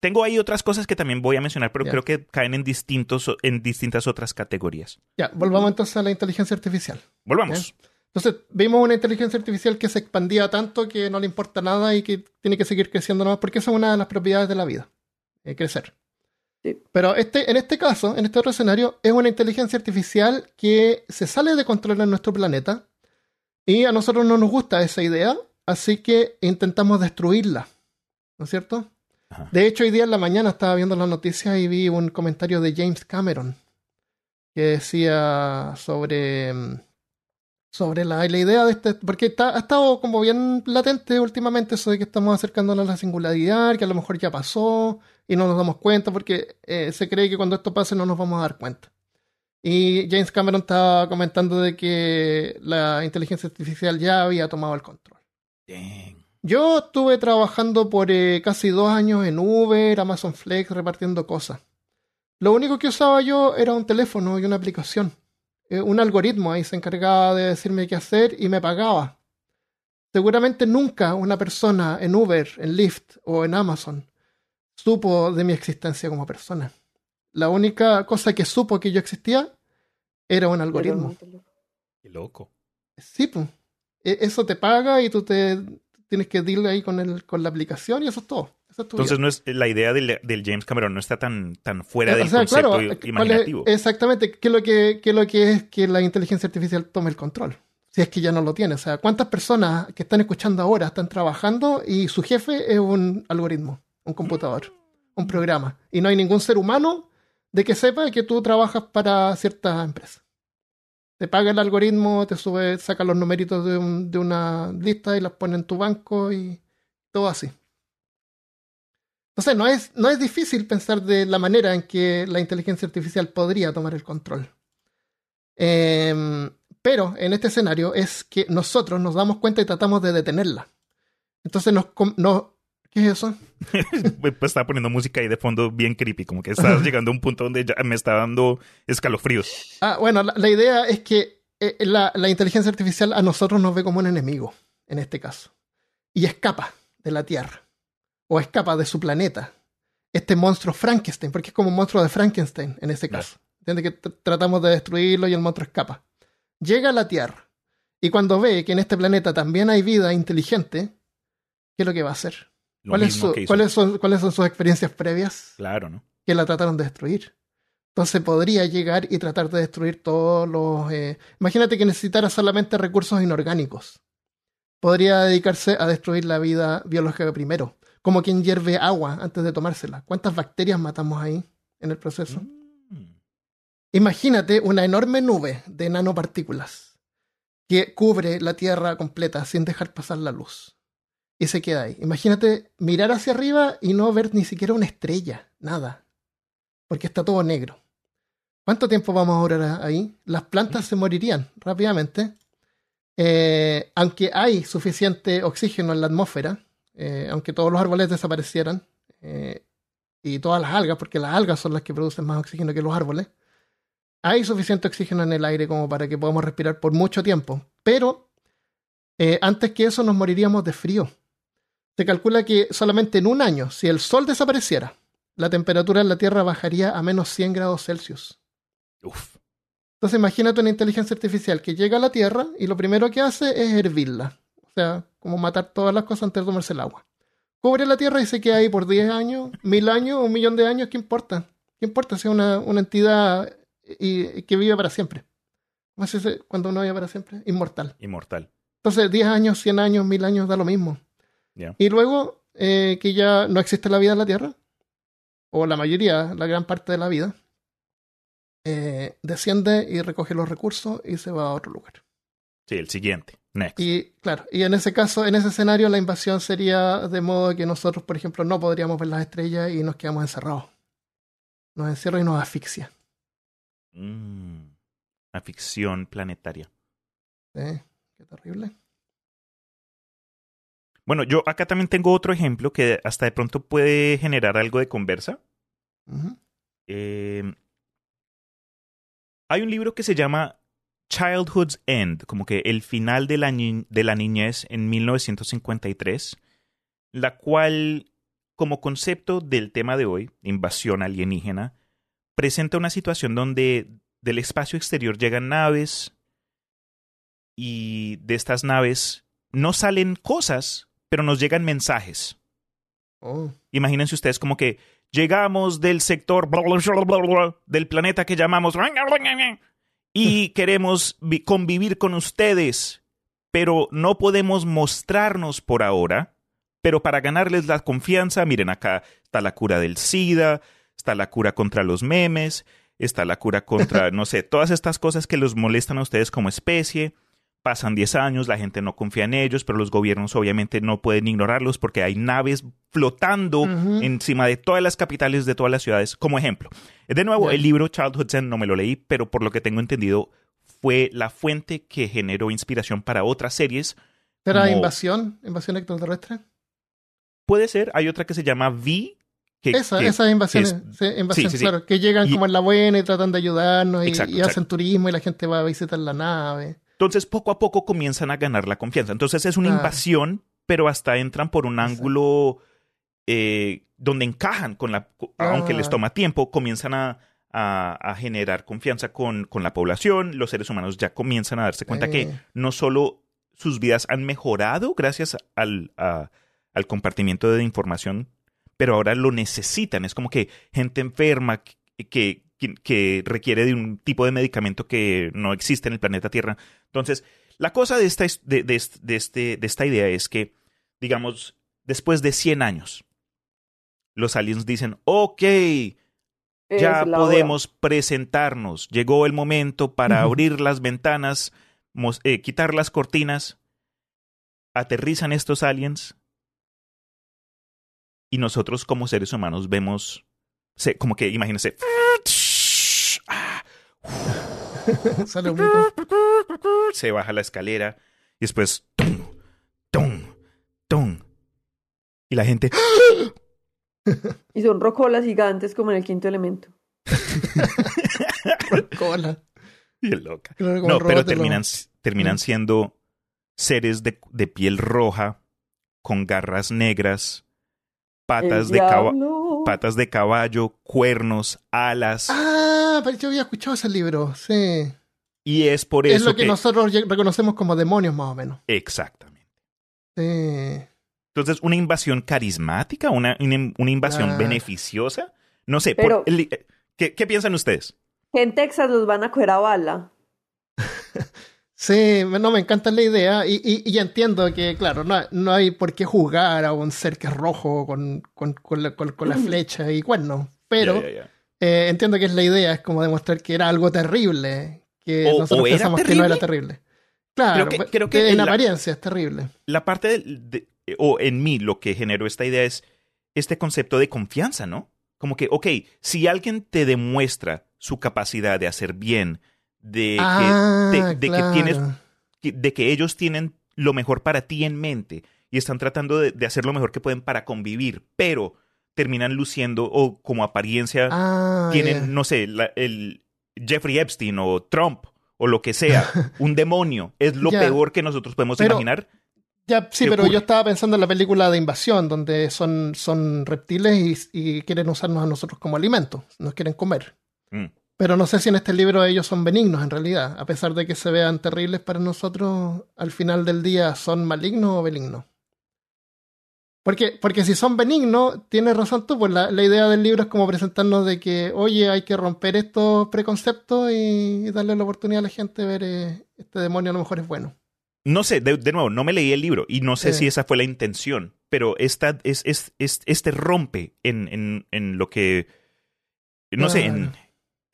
Tengo ahí otras cosas que también voy a mencionar, pero creo que caen en, distintos, en distintas otras categorías. Ya, volvamos entonces a la inteligencia artificial. Volvamos. Entonces, vimos una inteligencia artificial que se expandía tanto que no le importa nada y que tiene que seguir creciendo nomás, porque esa es una de las propiedades de la vida, eh, crecer. Sí. Pero este, en este caso, en este otro escenario, es una inteligencia artificial que se sale de control en nuestro planeta y a nosotros no nos gusta esa idea, así que intentamos destruirla, ¿no es cierto? Ajá. De hecho, hoy día en la mañana estaba viendo las noticias y vi un comentario de James Cameron que decía sobre, mm, sobre la, la idea de este, porque está, ha estado como bien latente últimamente eso de que estamos acercándonos a la singularidad, que a lo mejor ya pasó y no nos damos cuenta porque eh, se cree que cuando esto pase no nos vamos a dar cuenta. Y James Cameron estaba comentando de que la inteligencia artificial ya había tomado el control. Dang. Yo estuve trabajando por eh, casi dos años en Uber, Amazon Flex, repartiendo cosas. Lo único que usaba yo era un teléfono y una aplicación. Eh, un algoritmo ahí se encargaba de decirme qué hacer y me pagaba. Seguramente nunca una persona en Uber, en Lyft o en Amazon supo de mi existencia como persona. La única cosa que supo que yo existía era un algoritmo. Qué loco. Sí, pues. Eso te paga y tú te tienes que deal ahí con, el, con la aplicación y eso es todo. Entonces no es, la idea del, del James Cameron no está tan, tan fuera Eh, del o sea, concepto claro, i- ¿cuál es- imaginativo. exactamente, ¿qué es, lo que, qué es lo que es que la inteligencia artificial tome el control? Si es que ya no lo tiene. O sea, ¿cuántas personas que están escuchando ahora están trabajando y su jefe es un algoritmo, un computador, un programa? Y no hay ningún ser humano de que sepa que tú trabajas para cierta empresa. Te paga el algoritmo, te sube, saca los numeritos de, un- de una lista y las pone en tu banco y todo así. Entonces, no es, no es difícil pensar de la manera en que la inteligencia artificial podría tomar el control. Em, pero en este escenario es que nosotros nos damos cuenta y tratamos de detenerla. Entonces nos... com- no- ¿Qué es eso? Pues estaba poniendo música ahí de fondo bien creepy, como que estabas llegando a un punto donde ya me está dando escalofríos. Ah, bueno, la, la idea es que eh, la, la inteligencia artificial a nosotros nos ve como un enemigo, en este caso. Y escapa de la Tierra. O escapa de su planeta. Este monstruo Frankenstein, porque es como un monstruo de Frankenstein en ese caso. Entiende que tr- tratamos de destruirlo y el monstruo escapa. Llega a la Tierra. Y cuando ve que en este planeta también hay vida inteligente, ¿qué es lo que va a hacer? Lo ¿Cuál es mismo su-. ¿cuáles, son, ¿Cuáles son sus experiencias previas? Claro, ¿no? que la trataron de destruir. Entonces podría llegar y tratar de destruir todos los... eh, Imagínate que necesitara solamente recursos inorgánicos. Podría dedicarse a destruir la vida biológica primero, como quien hierve agua antes de tomársela. ¿Cuántas bacterias matamos ahí en el proceso? Mm. Imagínate una enorme nube de nanopartículas que cubre la Tierra completa sin dejar pasar la luz. Y se queda ahí. Imagínate mirar hacia arriba y no ver ni siquiera una estrella, nada. Porque está todo negro. ¿Cuánto tiempo vamos a durar ahí? Las plantas se morirían rápidamente. Eh, aunque hay suficiente oxígeno en la atmósfera, eh, aunque todos los árboles desaparecieran, eh, y todas las algas, porque las algas son las que producen más oxígeno que los árboles, hay suficiente oxígeno en el aire como para que podamos respirar por mucho tiempo. Pero antes que eso nos moriríamos de frío. Se calcula que solamente en un año, si el sol desapareciera, la temperatura en la Tierra bajaría a menos 100 grados Celsius. Uf. Entonces imagínate una inteligencia artificial que llega a la Tierra y lo primero que hace es hervirla. O sea, como matar todas las cosas antes de tomarse el agua. Cubre la Tierra y se queda ahí por 10 años, mil años, un millón de años, ¿qué importa? ¿Qué importa si es una, una entidad y, que vive para siempre? ¿Cómo se dice cuando uno vive para siempre? Inmortal. Inmortal. Entonces, 10 años, 100 años, 1000 años da lo mismo. Y luego eh, que ya no existe la vida en la Tierra, o la mayoría, la gran parte de la vida, eh, desciende y recoge los recursos y se va a otro lugar. Sí, el siguiente. Next. Y claro, y en ese caso, en ese escenario, la invasión sería de modo que nosotros, por ejemplo, no podríamos ver las estrellas y nos quedamos encerrados. Nos encierra y nos asfixia. Mm, Una ficción planetaria. Sí, qué terrible. Bueno, yo acá también tengo otro ejemplo que hasta de pronto puede generar algo de conversa. Eh, hay un libro que se llama Childhood's End, como que el final de la, ni- de la niñez en 1953, la cual, como concepto del tema de hoy, invasión alienígena, presenta una situación donde del espacio exterior llegan naves y de estas naves no salen cosas, pero nos llegan mensajes. Oh, Imagínense ustedes como que llegamos del sector del planeta que llamamos y queremos vi- convivir con ustedes, pero no podemos mostrarnos por ahora. Pero para ganarles la confianza, miren acá está la cura del SIDA, está la cura contra los memes, está la cura contra, no sé, todas estas cosas que los molestan a ustedes como especie. Pasan 10 años, la gente no confía en ellos, pero los gobiernos obviamente no pueden ignorarlos porque hay naves flotando encima de todas las capitales de todas las ciudades, como ejemplo. De nuevo, el libro Childhood Zen no me lo leí, pero por lo que tengo entendido, fue la fuente que generó inspiración para otras series. ¿Será Como- invasión? ¿Invasión extraterrestre? Puede ser, hay otra que se llama V. Que, Esa, que- esas invasiones, es- sí, invasiones, sí, sí. claro, que llegan Y- como en la buena y tratan de ayudarnos y, Exacto, y hacen exacto. turismo y la gente va a visitar la nave. Entonces, poco a poco comienzan a ganar la confianza. Entonces, es una invasión, pero hasta entran por un ángulo eh, donde encajan con la. Aunque les toma tiempo, comienzan a, a- a generar confianza con, con la población. Los seres humanos ya comienzan a darse cuenta que no solo sus vidas han mejorado gracias al, a- al compartimiento de información, pero ahora lo necesitan. Es como que gente enferma que, que, que requiere de un tipo de medicamento que no existe en el planeta Tierra. Entonces, la cosa de esta, es- de, de est- de este, de esta idea es que, digamos, después de 100 años, los aliens dicen, ok, ya hora. podemos presentarnos. Llegó el momento para abrir las ventanas, eh, quitar las cortinas. Aterrizan estos aliens. Y nosotros como seres humanos vemos, como que imagínense, sale se baja la escalera y después, tum, tum, tum. Y la gente, Y son rocolas gigantes como en el quinto elemento. Cola. Bien loca. No, pero terminan, terminan siendo seres de, de piel roja, con garras negras, patas El de, patas de caballo, cuernos, alas. Ah, pero yo había escuchado ese libro, sí. y es por Es eso lo que, nosotros reconocemos como demonios, más o menos. Exactamente. Sí. Entonces, una invasión carismática, una, una, una invasión Claro. beneficiosa. No sé, por- Pero- el- ¿qué, qué piensan ustedes? Que en Texas los van a coger a bala. Sí, no, me encanta la idea y, y, y entiendo que, claro, no, no hay por qué juzgar a un ser que es rojo con, con, con la, con- con la flecha y cuernos, pero. Eh, entiendo que es la idea, es como demostrar que era algo terrible, que O- nosotros o era pensamos que no era terrible. Claro, Creo que- pe- creo que en la- apariencia es terrible. La parte de- o en mí lo que generó esta idea es este concepto de confianza, ¿no? Como que, ok, si alguien te demuestra su capacidad de hacer bien, de que ah, de- que tienes- de que ellos tienen lo mejor para ti en mente y están tratando de, de hacer lo mejor que pueden para convivir, pero terminan luciendo o como apariencia Ah, tienen, no sé, la- el Jeffrey Epstein o Trump o lo que sea, un demonio, es lo peor que nosotros podemos Pero- imaginar. Ya, sí, ¿Qué pero ocurre? yo estaba pensando en la película de invasión, donde son, son reptiles y, y quieren usarnos a nosotros como alimento, nos quieren comer. Mm. Pero no sé si en este libro ellos son benignos en realidad. A pesar de que se vean terribles para nosotros, al final del día son malignos o benignos. Porque, porque si son benignos, tienes razón tú, pues la, la, idea del libro es como presentarnos de que, oye, hay que romper estos preconceptos y, darle la oportunidad a la gente de ver eh, este demonio a lo mejor es bueno. No sé, de, de nuevo, no me leí el libro y no sé si esa fue la intención, pero esta, es, es, es, este rompe en, en, en lo que, no sé, en,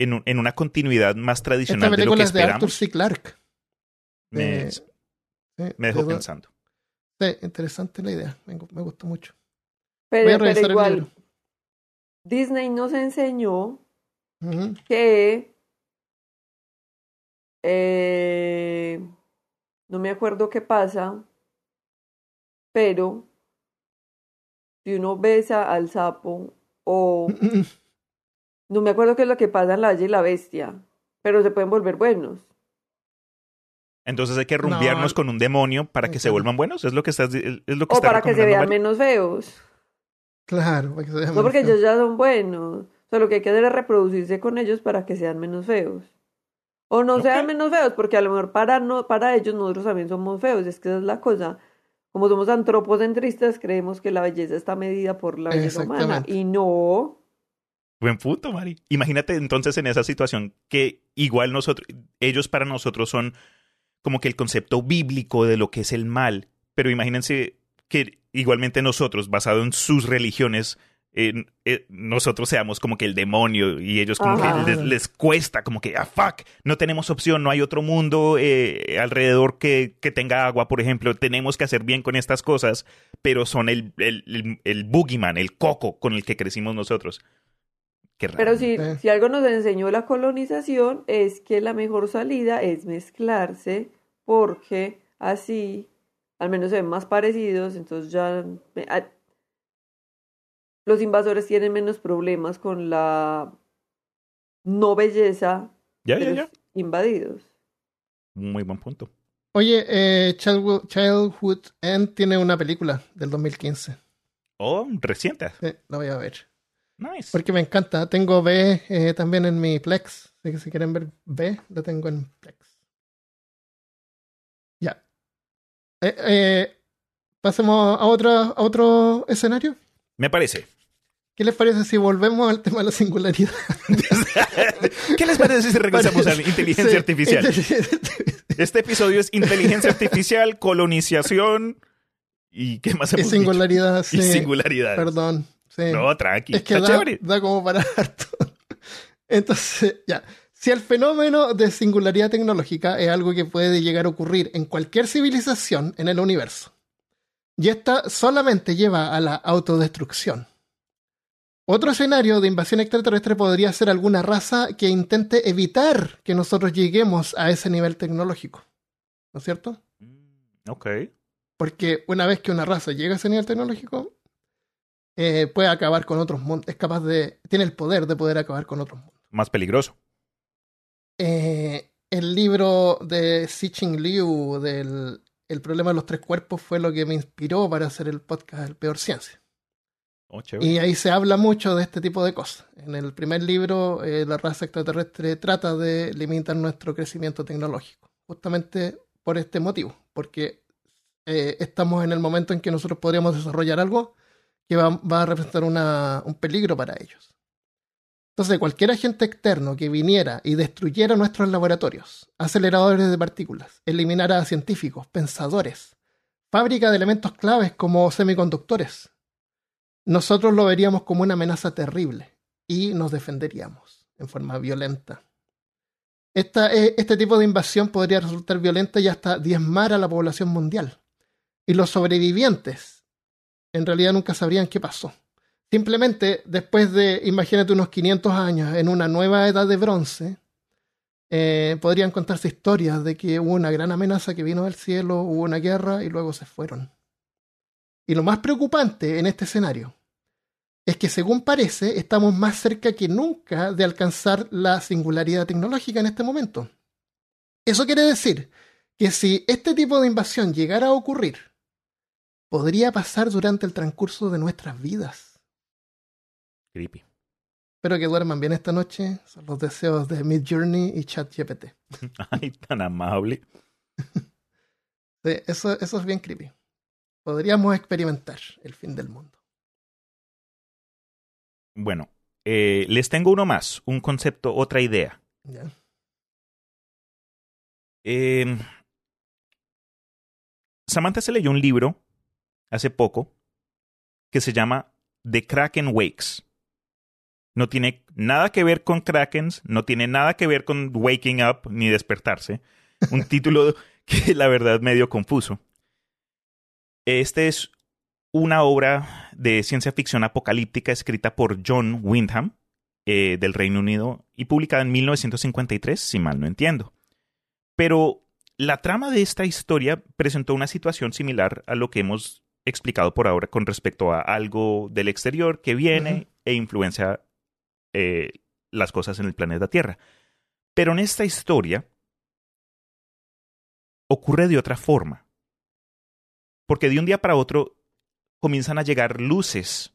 en, en, una continuidad más tradicional Esta de lo que es de esperamos. Arthur C. Clarke. Me, Eh, me dejó de- pensando. Sí, interesante la idea. Me, me gustó mucho. Pero, Voy a pero revisar el igual, libro. Disney nos enseñó que eh, no me acuerdo qué pasa, pero si uno besa al sapo o no me acuerdo qué es lo que pasa en la Bella y la Bestia, pero se pueden volver buenos. Entonces hay que rumbearnos No. con un demonio para que se vuelvan buenos. Es lo que estás, es lo que O está para que se vean menos feos. Claro, para que se vea No menos porque feo. ellos ya son buenos. O sea, lo que hay que hacer es reproducirse con ellos para que sean menos feos. O no Ok. sean menos feos, porque a lo mejor para, no, para ellos nosotros también somos feos. Es que esa es la cosa. Como somos antropocentristas, creemos que la belleza está medida por la belleza humana. Y no. Buen punto, Mari. Imagínate entonces en esa situación que igual nosotros, ellos para nosotros son como que el concepto bíblico de lo que es el mal, pero imagínense que igualmente nosotros, basado en sus religiones, eh, eh, nosotros seamos como que el demonio y ellos como Ajá. que les, les cuesta, como que, ah, fuck, no tenemos opción, no hay otro mundo eh, alrededor que, que tenga agua, por ejemplo, tenemos que hacer bien con estas cosas, pero son el, el, el, el boogeyman, el coco con el que crecimos nosotros. Qué raro. Pero si, Eh. si algo nos enseñó la colonización es que la mejor salida es mezclarse porque así al menos se ven más parecidos, entonces ya me- a- los invasores tienen menos problemas con la no belleza Ya, de ya, los ya. invadidos. Muy buen punto. Oye, eh, Childhood, Childhood End tiene una película del 2015. Oh, reciente. Sí, la voy a ver. Nice. Porque me encanta. Tengo B eh, también en mi Plex. Así que si quieren ver B, lo tengo en Plex. Ya. Eh, eh, pasemos a otro, a otro escenario. Me parece. ¿Qué les parece si volvemos al tema de la singularidad? ¿Qué les parece si regresamos a la inteligencia Sí, artificial? Este episodio es inteligencia artificial, colonización y ¿qué más y hemos dicho? singularidad, sí. Y singularidad. Perdón. Sí. No, tranqui. Es que Está da, chévere. da como para harto. Entonces, ya. Si el fenómeno de singularidad tecnológica es algo que puede llegar a ocurrir en cualquier civilización en el universo, y esta solamente lleva a la autodestrucción. Otro escenario de invasión extraterrestre podría ser alguna raza que intente evitar que nosotros lleguemos a ese nivel tecnológico. ¿No es cierto? Mm, Ok. Porque una vez que una raza llega a ese nivel tecnológico, eh, puede acabar con otros mundos. Es capaz de. Tiene el poder de poder acabar con otros mundos. Más peligroso. Eh, el libro de Xi Liu del El problema de los tres cuerpos fue lo que me inspiró para hacer el podcast El Peor Ciencia. Oh. Y ahí se habla mucho de este tipo de cosas. En el primer libro, eh, la raza extraterrestre trata de limitar nuestro crecimiento tecnológico, justamente por este motivo, porque eh, estamos en el momento en que nosotros podríamos desarrollar algo que va, a representar un peligro para ellos. Entonces, cualquier agente externo que viniera y destruyera nuestros laboratorios, aceleradores de partículas, eliminara a científicos, pensadores, fábrica de elementos claves como semiconductores, nosotros lo veríamos como una amenaza terrible y nos defenderíamos en forma violenta. Eh, este tipo de invasión podría resultar violenta y hasta diezmar a la población mundial. Y los sobrevivientes en realidad nunca sabrían qué pasó. Simplemente después de, imagínate, unos 500 años en una nueva edad de bronce, eh, podrían contarse historias de que hubo una gran amenaza que vino del cielo, hubo una guerra y luego se fueron. Y lo más preocupante en este escenario es que, según parece, estamos más cerca que nunca de alcanzar la singularidad tecnológica en este momento. Eso quiere decir que si este tipo de invasión llegara a ocurrir, podría pasar durante el transcurso de nuestras vidas. Creepy. Espero que duerman bien esta noche. Son los deseos de Mid Journey y ChatGPT. Ay, tan amable. Sí, eso, eso es bien creepy. Podríamos experimentar el fin del mundo. Bueno, eh, les tengo uno más, un concepto, otra idea. ¿ya? Eh, Samantha se leyó un libro hace poco que se llama The Kraken Wakes. No tiene nada que ver con Krakens, no tiene nada que ver con waking up ni despertarse. Un título que la verdad medio confuso. Este es una obra de ciencia ficción apocalíptica escrita por John Wyndham eh, del Reino Unido y publicada en 1953, si mal no entiendo. Pero la trama de esta historia presentó una situación similar a lo que hemos explicado por ahora con respecto a algo del exterior que viene e influencia eh, las cosas en el planeta Tierra. Pero en esta historia ocurre de otra forma. Porque de un día para otro comienzan a llegar luces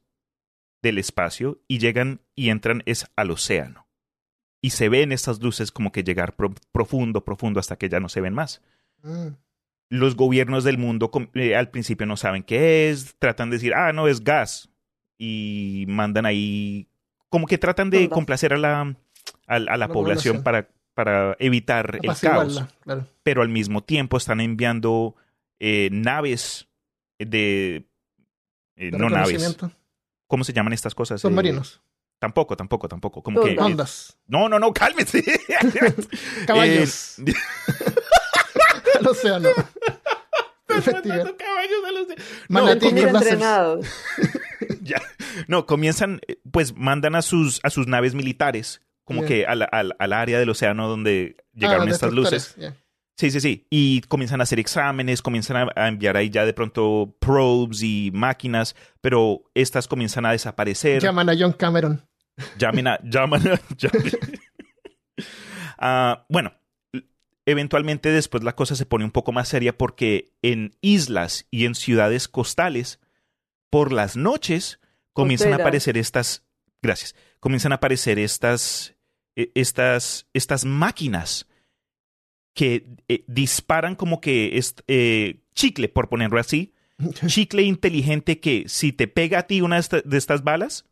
del espacio y llegan y entran es al océano. Y se ven estas luces como que llegar pro- profundo, profundo hasta que ya no se ven más. Mm, Los gobiernos del mundo eh, al principio no saben qué es, tratan de decir, ah, no, es gas. Y mandan ahí, como que tratan de complacer a la, a, a la, La población población. para, para evitar el caos claro. pero al mismo tiempo están enviando eh, naves de... eh, De no naves. ¿Cómo se llaman estas cosas? Eh, Submarinos. tampoco, tampoco, tampoco. Como que... Ondas. No, no, no, cálmese. Caballos. Al océano. Investigar. caballos a los de- Manatí No, entrenados. ya. No, comienzan, eh, pues mandan a sus, a sus naves militares, como que al, al, al área del océano donde llegaron Ah, estas luces. Sí, sí, sí. Y comienzan a hacer exámenes, comienzan a, a enviar ahí ya de pronto probes y máquinas, pero estas comienzan a desaparecer. Llaman a John Cameron. Llamen a. Llaman a. llamen. Ah, bueno, eventualmente después la cosa se pone un poco más seria porque en islas y en ciudades costales, por las noches, comienzan a aparecer estas. Gracias. Comienzan a aparecer estas. eh, Estas, estas máquinas que eh, disparan como que es, eh, chicle, por ponerlo así, chicle inteligente que si te pega a ti una de estas balas,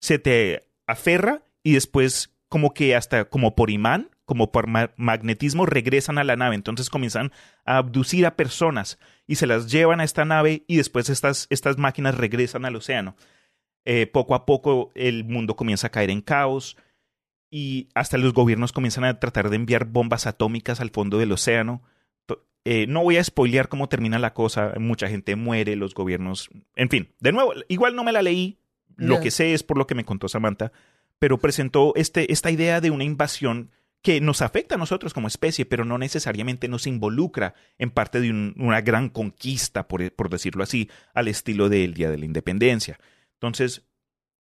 se te aferra y después como que hasta como por imán, como por ma- magnetismo, regresan a la nave. Entonces comienzan a abducir a personas y se las llevan a esta nave y después estas, estas máquinas regresan al océano. Eh, poco a poco el mundo comienza a caer en caos y hasta los gobiernos comienzan a tratar de enviar bombas atómicas al fondo del océano. Eh, no voy a spoilear cómo termina la cosa, mucha gente muere, los gobiernos, en fin, de nuevo, igual no me la leí, lo que sé es por lo que me contó Samantha, pero presentó este, esta idea de una invasión que nos afecta a nosotros como especie, pero no necesariamente nos involucra en parte de un- una gran conquista, por, por decirlo así, al estilo del Día de la Independencia. Entonces,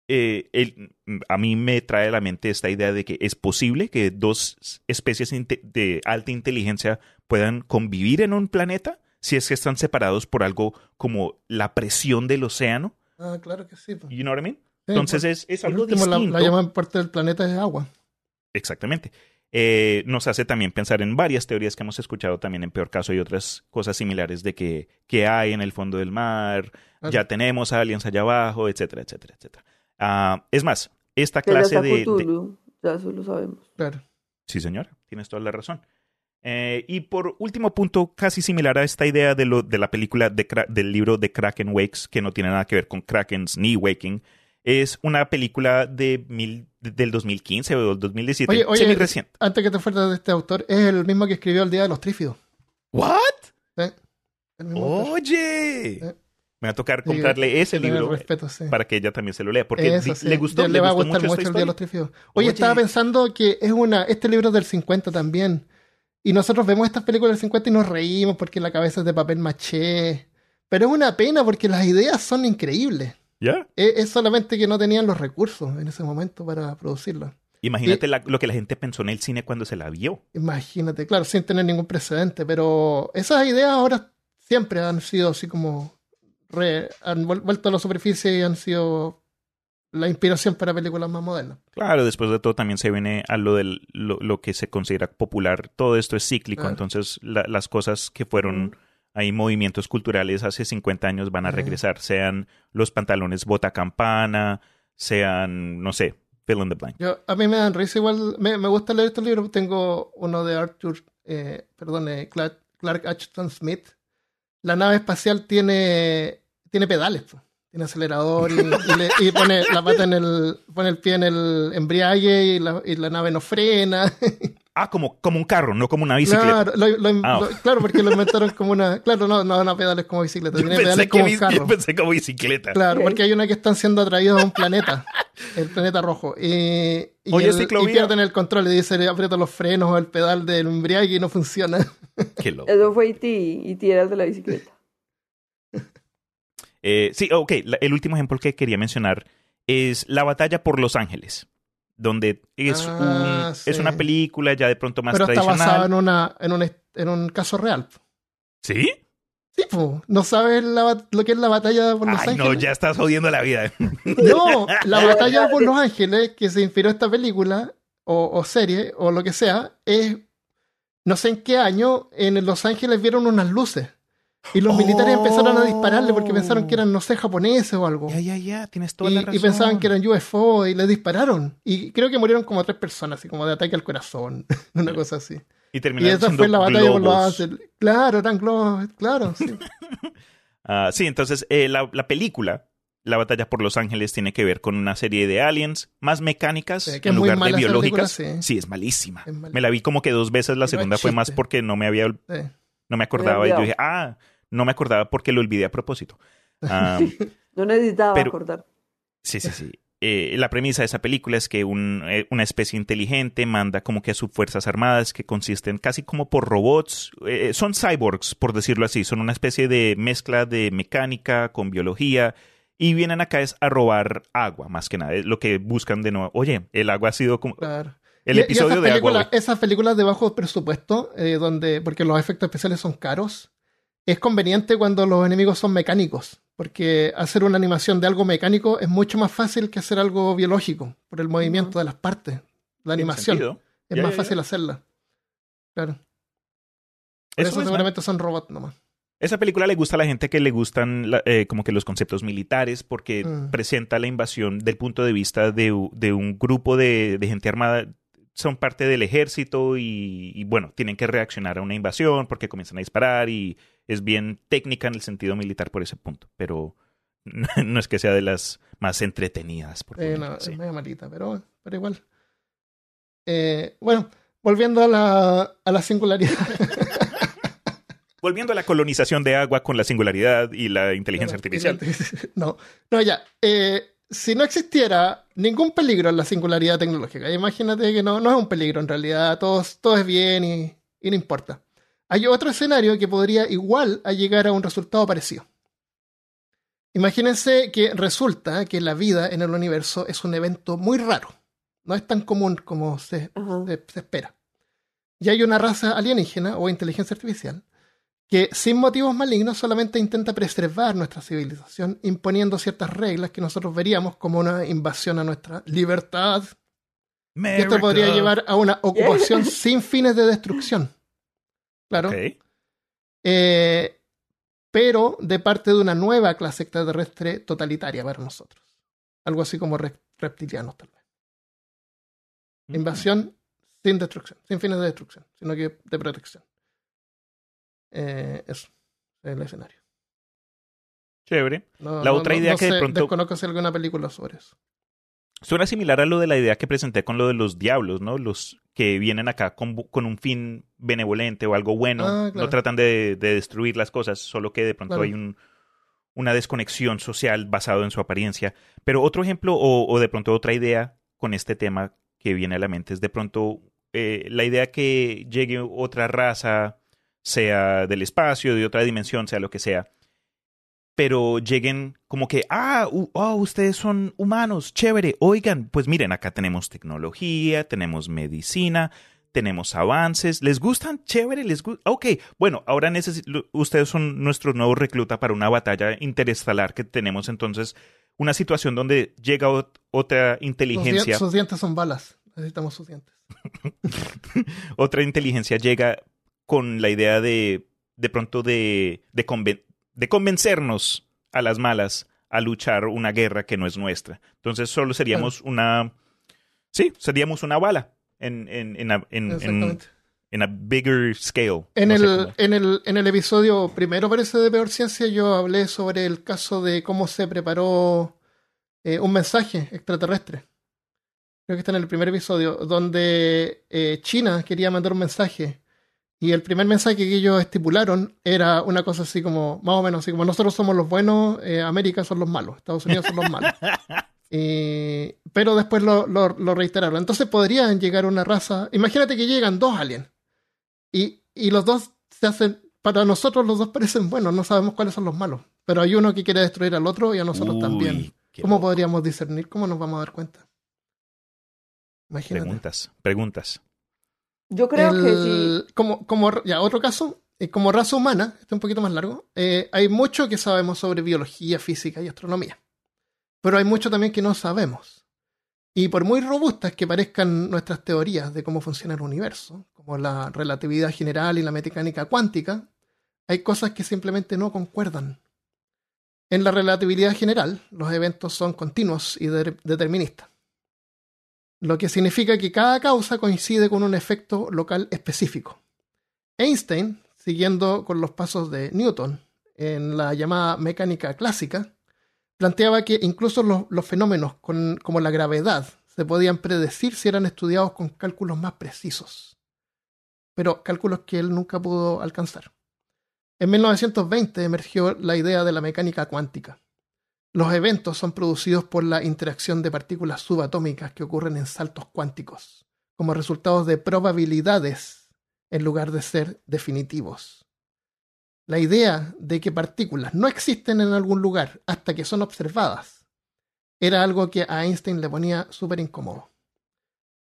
eh, el- a mí me trae a la mente esta idea de que es posible que dos especies de alta inteligencia puedan convivir en un planeta si es que están separados por algo como la presión del océano. Ah, claro que sí. pues. You know what I mean? Sí, Entonces es, es algo último, la, distinto. la llama parte del planeta es agua. Exactamente. Eh, nos hace también pensar en varias teorías que hemos escuchado también en peor caso y otras cosas similares de que, que hay en el fondo del mar, ya tenemos aliens allá abajo, etcétera, etcétera, etcétera. Ah, es más, esta clase de, de- ya eso lo sabemos. Claro. Sí, señora, tienes toda la razón. Eh, y por último punto, casi similar a esta idea de, lo, de la película de del libro de Kraken Wakes, que no tiene nada que ver con Krakens ni Waking, es una película de mil, del 2015 o del 2017, Oye, oye, semi reciente. Antes que te fueras de este autor, es el mismo que escribió El Día de los Trífidos. ¿What? ¿eh? Oye, Eh. me va a tocar Sí, comprarle ese libro respeto, sí. para que ella también se lo lea, porque Eso di- sí, le gustó, le, le va a gustó gustar mucho el Día de los. Trífidos. Oye, Oye. estaba pensando que es una. Este libro es del 50 también. Y nosotros vemos estas películas del 50 y nos reímos porque la cabeza es de papel maché. Pero es una pena porque las ideas son increíbles. ¿Ya? Es, es solamente que no tenían los recursos en ese momento para producirla. Imagínate la- lo que la gente pensó en el cine cuando se la vio. Imagínate, claro, sin tener ningún precedente. Pero esas ideas ahora siempre han sido así como. re- han vuel- vuelto a la superficie y han sido la inspiración para películas más modernas. Claro, después de todo también se viene a lo de lo, lo, que se considera popular. Todo esto es cíclico, Claro. entonces la- las cosas que fueron ahí movimientos culturales hace 50 años van a regresar, sean los pantalones bota campana, sean, no sé, fill in the blank. Yo, a mí me dan risa igual, me, me gusta leer estos libros. Tengo uno de Arthur, eh, perdón, Clark, Clark Ashton Smith. La nave espacial tiene, tiene pedales, tiene acelerador y, y le- y pone la pata en el, pone el pie en el embriague y la, y la nave no frena. Ah, como, como un carro, no como una bicicleta. Claro, lo- lo- Ah. lo- claro, porque lo inventaron como una. Claro, no, no, no pedales como bicicleta, Yo pensé, pedales que como carro. yo pensé como bicicleta. Claro, porque hay una que están siendo atraídos a un planeta, el planeta rojo. Y, y, Oye, el- y pierden el control y dice, aprieta los frenos o el pedal del embriague y no funciona. Qué loco. Eso fue E.T. E.T. era el de la bicicleta. Eh, sí, ok, la- el último ejemplo que quería mencionar es la batalla por Los Ángeles, donde es, Ah, un- sí. es una película ya de pronto más Pero está tradicional. basado en, una, en, un, en un caso real. ¿Sí? Sí, po. ¿no sabes la lo que es la batalla Los Ay, no, Ángeles? ya estás jodiendo la vida. No, la batalla por Los Ángeles que se inspiró esta película o, o serie o lo que sea es no sé en qué año en Los Ángeles vieron unas luces y los militares Oh. empezaron a dispararle porque pensaron que eran no sé japoneses o algo Ya, ya, ya, tienes toda y, la y pensaban que eran UFO y le dispararon y creo que murieron como tres personas así como de ataque al corazón una cosa así Y y terminaron esa siendo fue la batalla por Los claro eran globos claro sí Ah, sí, entonces eh, la, la película, La batalla por Los Ángeles, tiene que ver con una serie de aliens más mecánicas Sí, que en lugar de esa biológicas. película, sí. es malísima. Es. Me la vi como que dos veces, la Y segunda fue más porque no me había Sí. no me acordaba y yo dije, ah, no me acordaba porque lo olvidé a propósito. No necesitaba Pero- acordar. Sí, sí, sí. Eh, la premisa de esa película es que un, eh, una especie inteligente manda como que a sus fuerzas armadas que consisten casi como por robots. eh, son cyborgs, por decirlo así. Son una especie de mezcla de mecánica con biología. Y vienen acá es a robar agua, más que nada. Es lo que buscan de nuevo. Oye, el agua ha sido como... Claro. El Y- y episodio esas de agua. películas, hoy. esas películas de bajo presupuesto, eh, donde, porque los efectos especiales son caros, es conveniente cuando los enemigos son mecánicos. Porque hacer una animación de algo mecánico es mucho más fácil que hacer algo biológico, por el movimiento de las partes. La animación es Ya, más ya, ya. fácil hacerla. Claro. Por Eso eso, es, seguramente son robots nomás. Esa película le gusta a la gente que le gustan la- eh, como que los conceptos militares porque Mm. presenta la invasión del punto de vista de, de un grupo de, de gente armada. Son parte del ejército y, y, bueno, tienen que reaccionar a una invasión porque comienzan a disparar y es bien técnica en el sentido militar por ese punto, pero no es que sea de las más entretenidas. Por Eh, no, es medio malita, pero, pero igual. Eh, bueno, volviendo a la, a la singularidad. Volviendo a la colonización de agua con la singularidad y la inteligencia artificial. No, no, ya. Eh, si no existiera ningún peligro en la singularidad tecnológica, imagínate que no, no es un peligro en realidad, todo, todo es bien y, y no importa. Hay otro escenario que podría igual a llegar a un resultado parecido. Imagínense que resulta que la vida en el universo es un evento muy raro. No es tan común como se, Ajá. se, se espera. Y hay una raza alienígena o inteligencia artificial que sin motivos malignos solamente intenta preservar nuestra civilización imponiendo ciertas reglas que nosotros veríamos como una invasión a nuestra libertad. Y esto podría America. llevar a una ocupación sin fines de destrucción. Claro. Eh, pero de parte de una nueva clase extraterrestre totalitaria para nosotros. Algo así como re- reptilianos, tal vez. Mm. Invasión sin destrucción, sin fines de destrucción, sino que de protección. Eh, eso es el escenario. Chévere. No- La otra no- idea no que de sé, pronto- Desconozco si alguna película sobre eso. Suena similar a lo de la idea que presenté con lo de los diablos, ¿no? Los que vienen acá con, un fin benevolente o algo bueno. Ah, claro. No tratan de, de destruir las cosas, solo que de pronto Claro. hay un, una desconexión social basado en su apariencia. Pero otro ejemplo o, o de pronto otra idea con este tema que viene a la mente es de pronto eh, la idea que llegue otra raza, sea del espacio, de otra dimensión, sea lo que sea, pero lleguen como que, ah, u- oh, ustedes son humanos, chévere, oigan, pues miren, acá tenemos tecnología, tenemos medicina, tenemos avances, ¿les gustan? Chévere, les gusta. Ok, bueno, ahora ustedes son nuestro nuevo recluta para una batalla interestelar que tenemos, entonces una situación donde llega otra inteligencia. Sus, dientes son balas. Necesitamos sus dientes. otra inteligencia llega con la idea de, de pronto, de, de, convencernos a las malas a luchar una guerra que no es nuestra. Entonces solo seríamos una... Sí, seríamos una bala en, en, en, en, en a bigger scale. En, el, en, el, en el episodio primero, parece, de Peor Ciencia, yo hablé sobre el caso de cómo se preparó eh, un mensaje extraterrestre. Creo que está en el primer episodio, donde eh, China quería mandar un mensaje. Y el primer mensaje que ellos estipularon era una cosa así como, más o menos, así como nosotros somos los buenos, eh, América son los malos, Estados Unidos son los malos. pero después lo, lo, lo, reiteraron. Entonces podrían llegar una raza. Imagínate que llegan dos aliens. Y, los dos se hacen, para nosotros los dos parecen buenos, no sabemos cuáles son los malos. Pero hay uno que quiere destruir al otro y a nosotros también. ¿Cómo podríamos discernir? ¿Cómo nos vamos a dar cuenta? Imagínate. Preguntas, preguntas. Yo creo que sí. Como, como, ya, otro caso, eh, como raza humana, este es un poquito más largo, eh, hay mucho que sabemos sobre biología, física y astronomía. Pero hay mucho también que no sabemos. Y por muy robustas que parezcan nuestras teorías de cómo funciona el universo, como la relatividad general y la mecánica cuántica, hay cosas que simplemente no concuerdan. En la relatividad general, los eventos son continuos y deterministas, lo que significa que cada causa coincide con un efecto local específico. Einstein, siguiendo con los pasos de Newton en la llamada mecánica clásica, planteaba que incluso los, fenómenos como la gravedad se podían predecir si eran estudiados con cálculos más precisos, pero cálculos que él nunca pudo alcanzar. En 1920 emergió la idea de la mecánica cuántica. Los eventos son producidos por la interacción de partículas subatómicas que ocurren en saltos cuánticos, como resultados de probabilidades en lugar de ser definitivos. La idea de que partículas no existen en algún lugar hasta que son observadas era algo que a Einstein le ponía súper incómodo.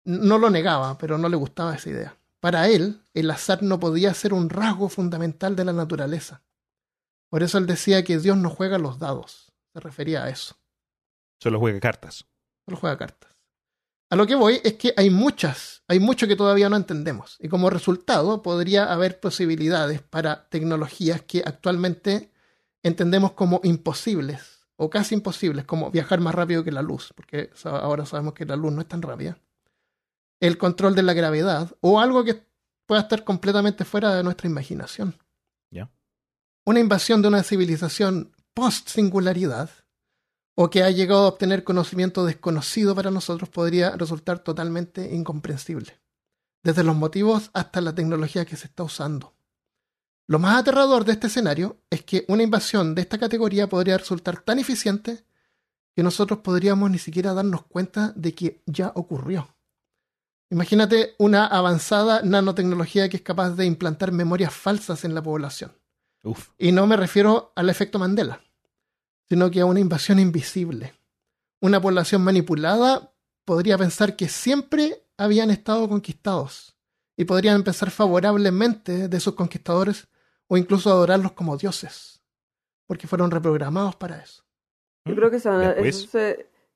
No lo negaba, pero no le gustaba esa idea. Para él, el azar no podía ser un rasgo fundamental de la naturaleza. Por eso él decía que Dios no juega los dados. Se refería a eso. Solo juega cartas. Solo juega cartas. A lo que voy es que hay muchas, hay mucho que todavía no entendemos. Y como resultado podría haber posibilidades para tecnologías que actualmente entendemos como imposibles o casi imposibles, como viajar más rápido que la luz, porque ahora sabemos que la luz no es tan rápida. El control de la gravedad o algo que pueda estar completamente fuera de nuestra imaginación. Una invasión de una civilización post-singularidad o que ha llegado a obtener conocimiento desconocido para nosotros podría resultar totalmente incomprensible, desde los motivos hasta la tecnología que se está usando. Lo más aterrador de este escenario es que una invasión de esta categoría podría resultar tan eficiente que nosotros podríamos ni siquiera darnos cuenta de que ya ocurrió. Imagínate una avanzada nanotecnología que es capaz de implantar memorias falsas en la población. Y no me refiero al efecto Mandela sino que a una invasión invisible. Una población manipulada podría pensar que siempre habían estado conquistados y podrían pensar favorablemente de sus conquistadores o incluso adorarlos como dioses, porque fueron reprogramados para eso. Yo creo que esa,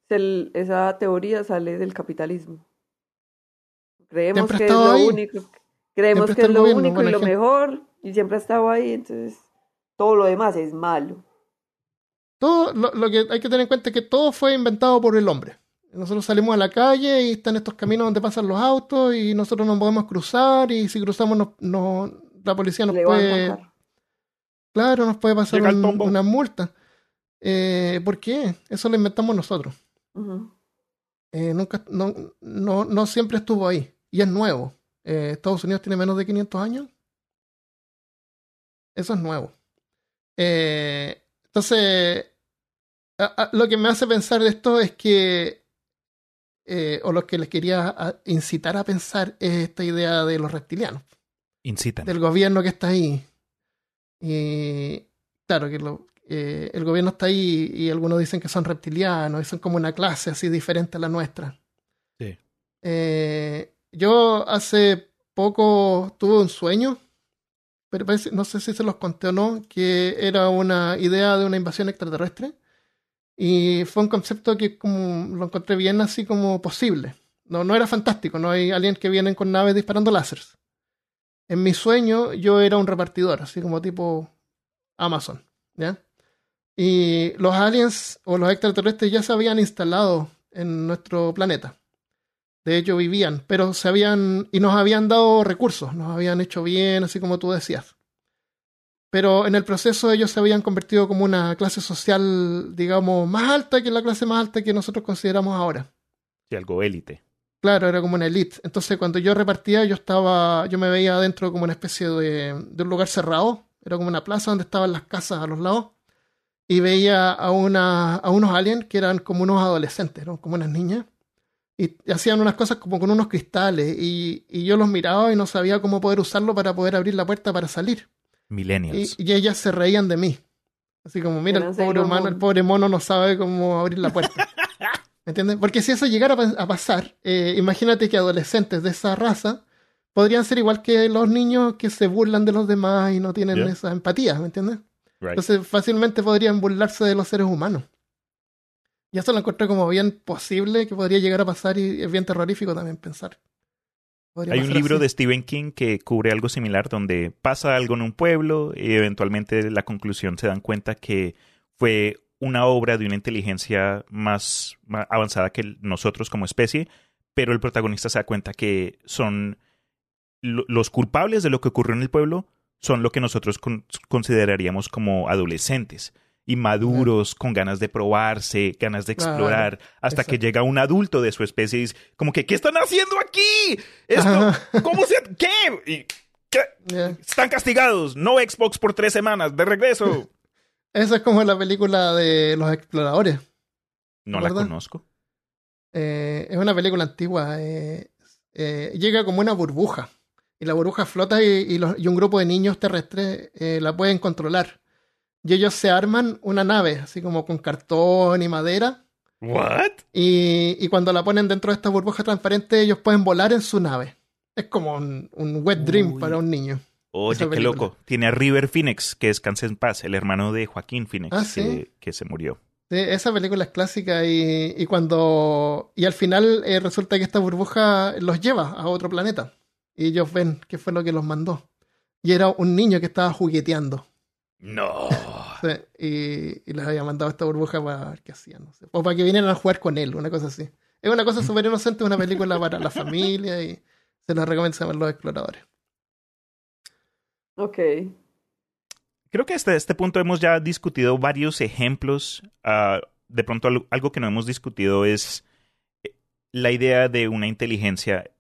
esa teoría sale del capitalismo. Creemos que es lo único, creemos que es lo único y lo mejor, y siempre ha estado ahí, entonces todo lo demás es malo. Todo lo, que hay que tener en cuenta es que todo fue inventado por el hombre. Nosotros salimos a la calle y están estos caminos donde pasan los autos y nosotros no podemos cruzar y si cruzamos no, la policía nos puede... Claro, nos puede pasar una multa. Eh, ¿Por qué? Eso lo inventamos nosotros. Eh, nunca, no, no, no, siempre estuvo ahí. Y es nuevo. Eh, Estados Unidos tiene menos de 500 años. Eso es nuevo. entonces, lo que me hace pensar de esto es que, eh, o lo que les quería incitar a pensar es esta idea de los reptilianos. Incitan. Del gobierno que está ahí. Y claro, que eh, el gobierno está ahí y algunos dicen que son reptilianos y son como una clase así diferente a la nuestra. Sí. Eh, yo hace poco tuve un sueño, pero no sé si se los conté o no, que era una idea de una invasión extraterrestre Y fue un concepto que como, lo encontré bien así como posible. No, no era fantástico, no hay aliens que vienen con naves disparando láseres. En mi sueño yo era un repartidor, así como tipo Amazon, ¿ya? Y los aliens o los extraterrestres ya se habían instalado en nuestro planeta. De hecho, vivían, pero se habían. y nos habían dado recursos, nos habían hecho bien, así como tú decías. Pero en el proceso ellos se habían convertido como una clase social, digamos, más alta que la clase más alta que nosotros consideramos ahora. Sí, algo élite. Claro, era como una elite. Entonces, cuando yo repartía, yo estaba, yo me veía adentro como una especie de, de un lugar cerrado. Era como una plaza donde estaban las casas a los lados y veía a, una, a unos aliens que eran como unos adolescentes, ¿no? como unas niñas, y hacían unas cosas como con unos cristales, y, y, yo los miraba y no sabía cómo poder usarlo para poder abrir la puerta para salir. Millennials. Y, y ellas se reían de mí. Así como, mira, el pobre humano, el pobre mono no sabe cómo abrir la puerta. ¿Me entiendes? Porque si eso llegara a pasar, eh, imagínate que adolescentes de esa raza podrían ser igual que los niños que se burlan de los demás y no tienen yeah. esa empatía, ¿me entiendes? Entonces fácilmente podrían burlarse de los seres humanos. Y eso lo encontré como bien posible que podría llegar a pasar y es bien terrorífico también pensar. Podría Hay un libro así. de Stephen King que cubre algo similar donde pasa algo en un pueblo y eventualmente la conclusión se dan cuenta que fue una obra de una inteligencia más, más avanzada que nosotros como especie, pero el protagonista se da cuenta que son los culpables de lo que ocurrió en el pueblo son lo que nosotros con consideraríamos como adolescentes, inmaduros, con ganas de probarse, ganas de explorar, hasta exacto. que llega un adulto de su especie y dice, como que, ¿qué están haciendo aquí? Esto, ¿Cómo se...? ¿Qué? ¿Qué? Yeah. Están castigados, no Xbox por tres semanas, de regreso. Esa es como la película de los exploradores. No la conozco. Eh, es una película antigua. Eh, eh, llega como una burbuja y la burbuja flota y, y, los, y un grupo de niños terrestres la pueden controlar. Y ellos se arman una nave, así como con cartón y madera. ¿What? Y, y cuando la ponen dentro de esta burbuja transparente, ellos pueden volar en su nave. Es como un, un wet dream Uy. para un niño. Oye, qué loco. Tiene a River Phoenix, que descansa en paz, el hermano de Joaquín Phoenix, ah, ¿sí? que, que, se murió. Sí, esa película es clásica y, y cuando. Y al final eh, resulta que esta burbuja los lleva a otro planeta. Y ellos ven qué fue lo que los mandó. Y era un niño que estaba jugueteando. No. sí, y, y, les había mandado esta burbuja para ver qué hacían. No sé. O para que vinieran a jugar con él, una cosa así. Es una cosa súper inocente, una película para la familia y se la recomiendo a los exploradores. Ok. Creo que hasta este punto hemos ya discutido varios ejemplos. Uh, de pronto algo que no hemos discutido es eh, la idea de una inteligencia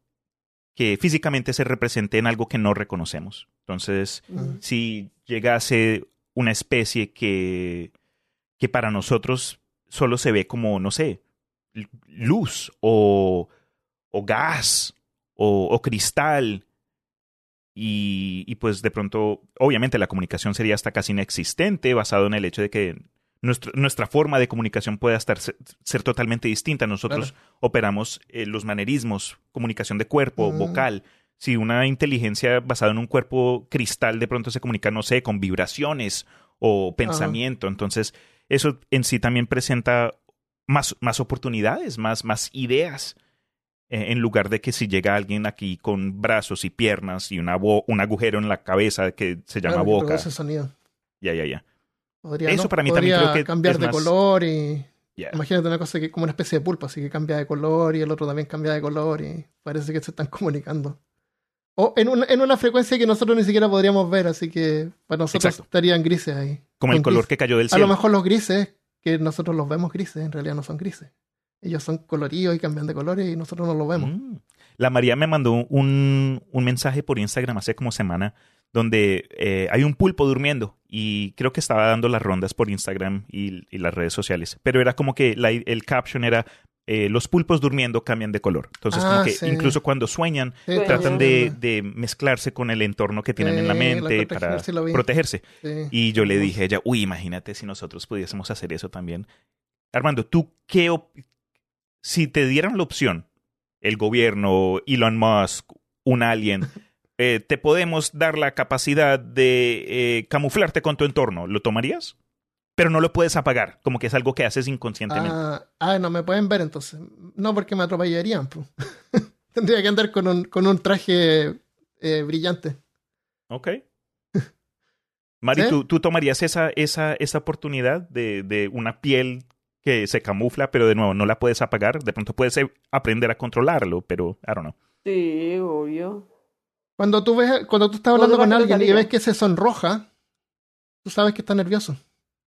que físicamente se represente en algo que no reconocemos. Entonces, uh -huh. si llegase una especie que, que para nosotros solo se ve como, no sé, luz o, o gas o, o cristal, y, y, pues de pronto, obviamente la comunicación sería hasta casi inexistente, basado en el hecho de que nuestro, nuestra forma de comunicación pueda estar, ser, ser totalmente distinta. Nosotros claro. operamos eh, los manerismos, comunicación de cuerpo, vocal. Si una inteligencia basada en un cuerpo cristal de pronto se comunica, no sé, con vibraciones o pensamiento, entonces eso en sí también presenta más, más oportunidades, más, más ideas en lugar de que si llega alguien aquí con brazos y piernas y una un agujero en la cabeza que se llama claro, boca. Ese sonido. Ya, ya, ya. Podría, Eso ¿no? para mí Podría también creo que cambiar de más... color y yeah. imagínate una cosa que como una especie de pulpo, así que cambia de color y el otro también cambia de color y parece que se están comunicando. O en una, en una frecuencia que nosotros ni siquiera podríamos ver, así que para nosotros Exacto. estarían grises ahí. Como el color que cayó del cielo. A lo mejor los grises, que nosotros los vemos grises, en realidad no son grises ellos son coloridos y cambian de colores y nosotros no lo vemos. Mm. La María me mandó un, un, mensaje por Instagram hace como semana donde eh, hay un pulpo durmiendo y creo que estaba dando las rondas por Instagram y, y las redes sociales, pero era como que la, el caption era eh, los pulpos durmiendo cambian de color. Entonces, ah, como que sí. incluso cuando sueñan, sí, tratan de, de, mezclarse con el entorno que tienen sí, en la mente la para protegerse. Y yo le dije a ella, uy, imagínate si nosotros pudiésemos hacer eso también. Armando, ¿tú qué, si te dieran la opción, el gobierno, Elon Musk, un alien, eh, te podemos dar la capacidad de eh, camuflarte con tu entorno, ¿lo tomarías? pero no lo puedes apagar, como que es algo que haces inconscientemente. Ah, ah, no me pueden ver entonces. No, porque me atropellarían. Tendría que andar con un, con un traje eh, brillante. Ok. Mari, ¿Sí? ¿tú, tú tomarías esa, esa, esa oportunidad de, de una piel que se camufla, pero de nuevo no la puedes apagar? De pronto puedes aprender a controlarlo, pero I don't know. Sí, obvio. Cuando tú ves, cuando tú estás hablando con alguien y ves que se sonroja, tú sabes que está nervioso.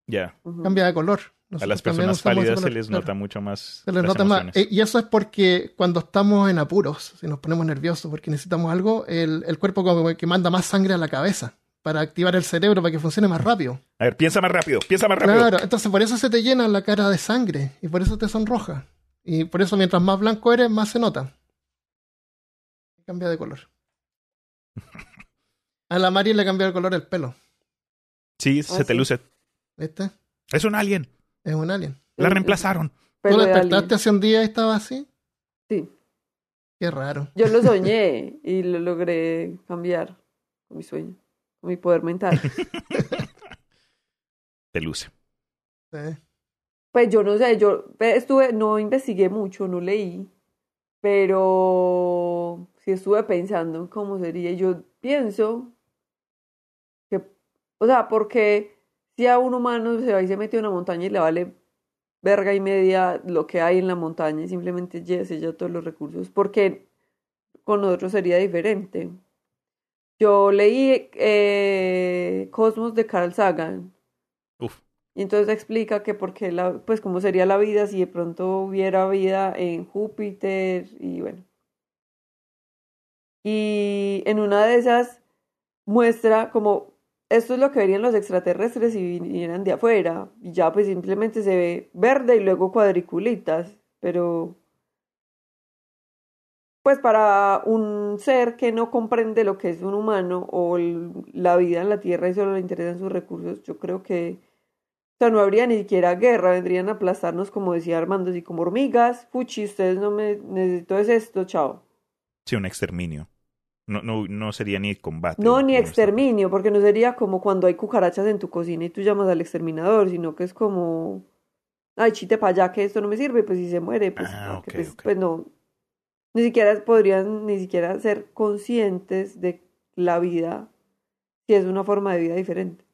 Ya. Cambia de color. A las personas pálidas se color, les nota mucho más. Se les nota más. emociones. Y eso es porque cuando estamos en apuros, si nos ponemos nerviosos porque necesitamos algo, el, el cuerpo como que manda más sangre a la cabeza para activar el cerebro para que funcione más rápido. A ver, piensa más rápido, piensa más rápido. Claro, entonces por eso se te llena la cara de sangre y por eso te sonroja. Y por eso mientras más blanco eres, más se nota. Cambia de color. A la Mari le cambió el color el pelo. Sí, se Ah, te luce. ¿Viste? Es un alien. Es un alien. La reemplazaron. ¿Tú de despertaste hace un día y estaba así? Sí. Qué raro. Yo lo soñé y lo logré cambiar con mi sueño, con mi poder mental. Te luce. Sí. Pues yo no sé, yo estuve, no investigué mucho, no leí, pero sí estuve pensando en cómo sería. Yo pienso que, o sea, porque si a un humano se va y se mete a una montaña y le vale verga y media lo que hay en la montaña y simplemente se lleva todos los recursos, porque con nosotros sería diferente. Yo leí eh, Cosmos de Carl Sagan Uf. y entonces explica que por qué la, pues cómo sería la vida si de pronto hubiera vida en Júpiter y bueno. Y en una de esas muestra como esto es lo que verían los extraterrestres si vinieran de afuera. Y ya pues simplemente se ve verde y luego cuadriculitas. Pero pues para un ser que no comprende lo que es un humano o la vida en la Tierra y solo le interesan sus recursos, yo creo que o sea, no habría ni siquiera guerra, vendrían a aplastarnos, como decía Armando, así como hormigas, fuchi, ustedes no me necesito es esto, chao. Sí, un exterminio. No, no, no sería ni combate. No, ni exterminio, porque no sería como cuando hay cucarachas en tu cocina y tú llamas al exterminador, sino que es como, ay, chite para allá que esto no me sirve, pues si se muere, pues, Ah, pues, pues no, ni siquiera podrían ni siquiera ser conscientes de la vida si es una forma de vida diferente.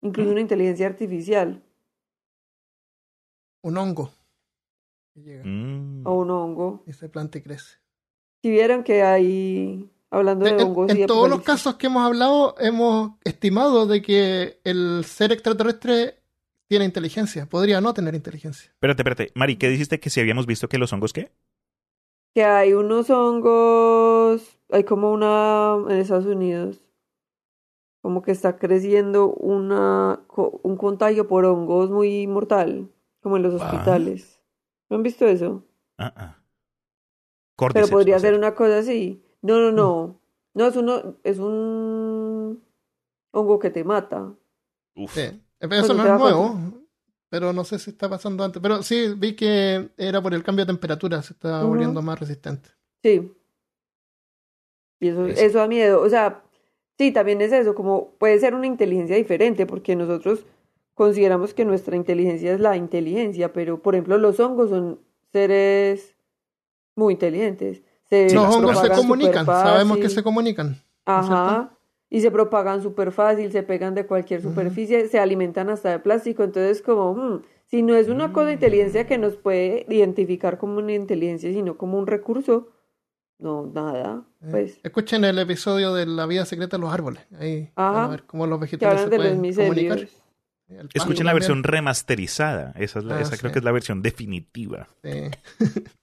Incluso Mm. una inteligencia artificial Un hongo. llega Mm. o un hongo. y se planta y crece. Si vieran que hay, hablando de En, hongos y en todos los casos que hemos hablado, hemos estimado de que el ser extraterrestre tiene inteligencia. Podría no tener inteligencia. Espérate, espérate. Mari, ¿qué dijiste que si habíamos visto que los hongos qué? que hay unos hongos, hay como una en Estados Unidos, como que está creciendo una, un contagio por hongos muy mortal, como en los What? hospitales. ¿No han visto eso? Ah, ah. Pero podría ser una cosa así. No, no, no. No, es uno, es un hongo que te mata. Uf. Sí. Eso no es nuevo, pero no sé si está pasando antes. Pero sí, vi que era por el cambio de temperatura, se está volviendo más resistente. Sí. Y eso, Eso. eso da miedo. O sea, sí, también es eso, como puede ser una inteligencia diferente, porque nosotros consideramos que nuestra inteligencia es la inteligencia, pero por ejemplo los hongos son seres muy inteligentes. Se Sí, Los hongos se comunican, sabemos que se comunican. Ajá. Y se propagan súper fácil, se pegan de cualquier superficie, se alimentan hasta de plástico. Entonces, como, hmm, si no es una cosa de inteligencia que nos puede identificar como una inteligencia, sino como un recurso, no, nada. Eh, Pues, Escuchen el episodio de la vida secreta de los árboles. Ahí Ajá. a ver cómo los vegetales se pueden comunicar. Escuchen la versión remasterizada. Esa, es la, Ah, esa creo sí. que es la versión definitiva. Sí.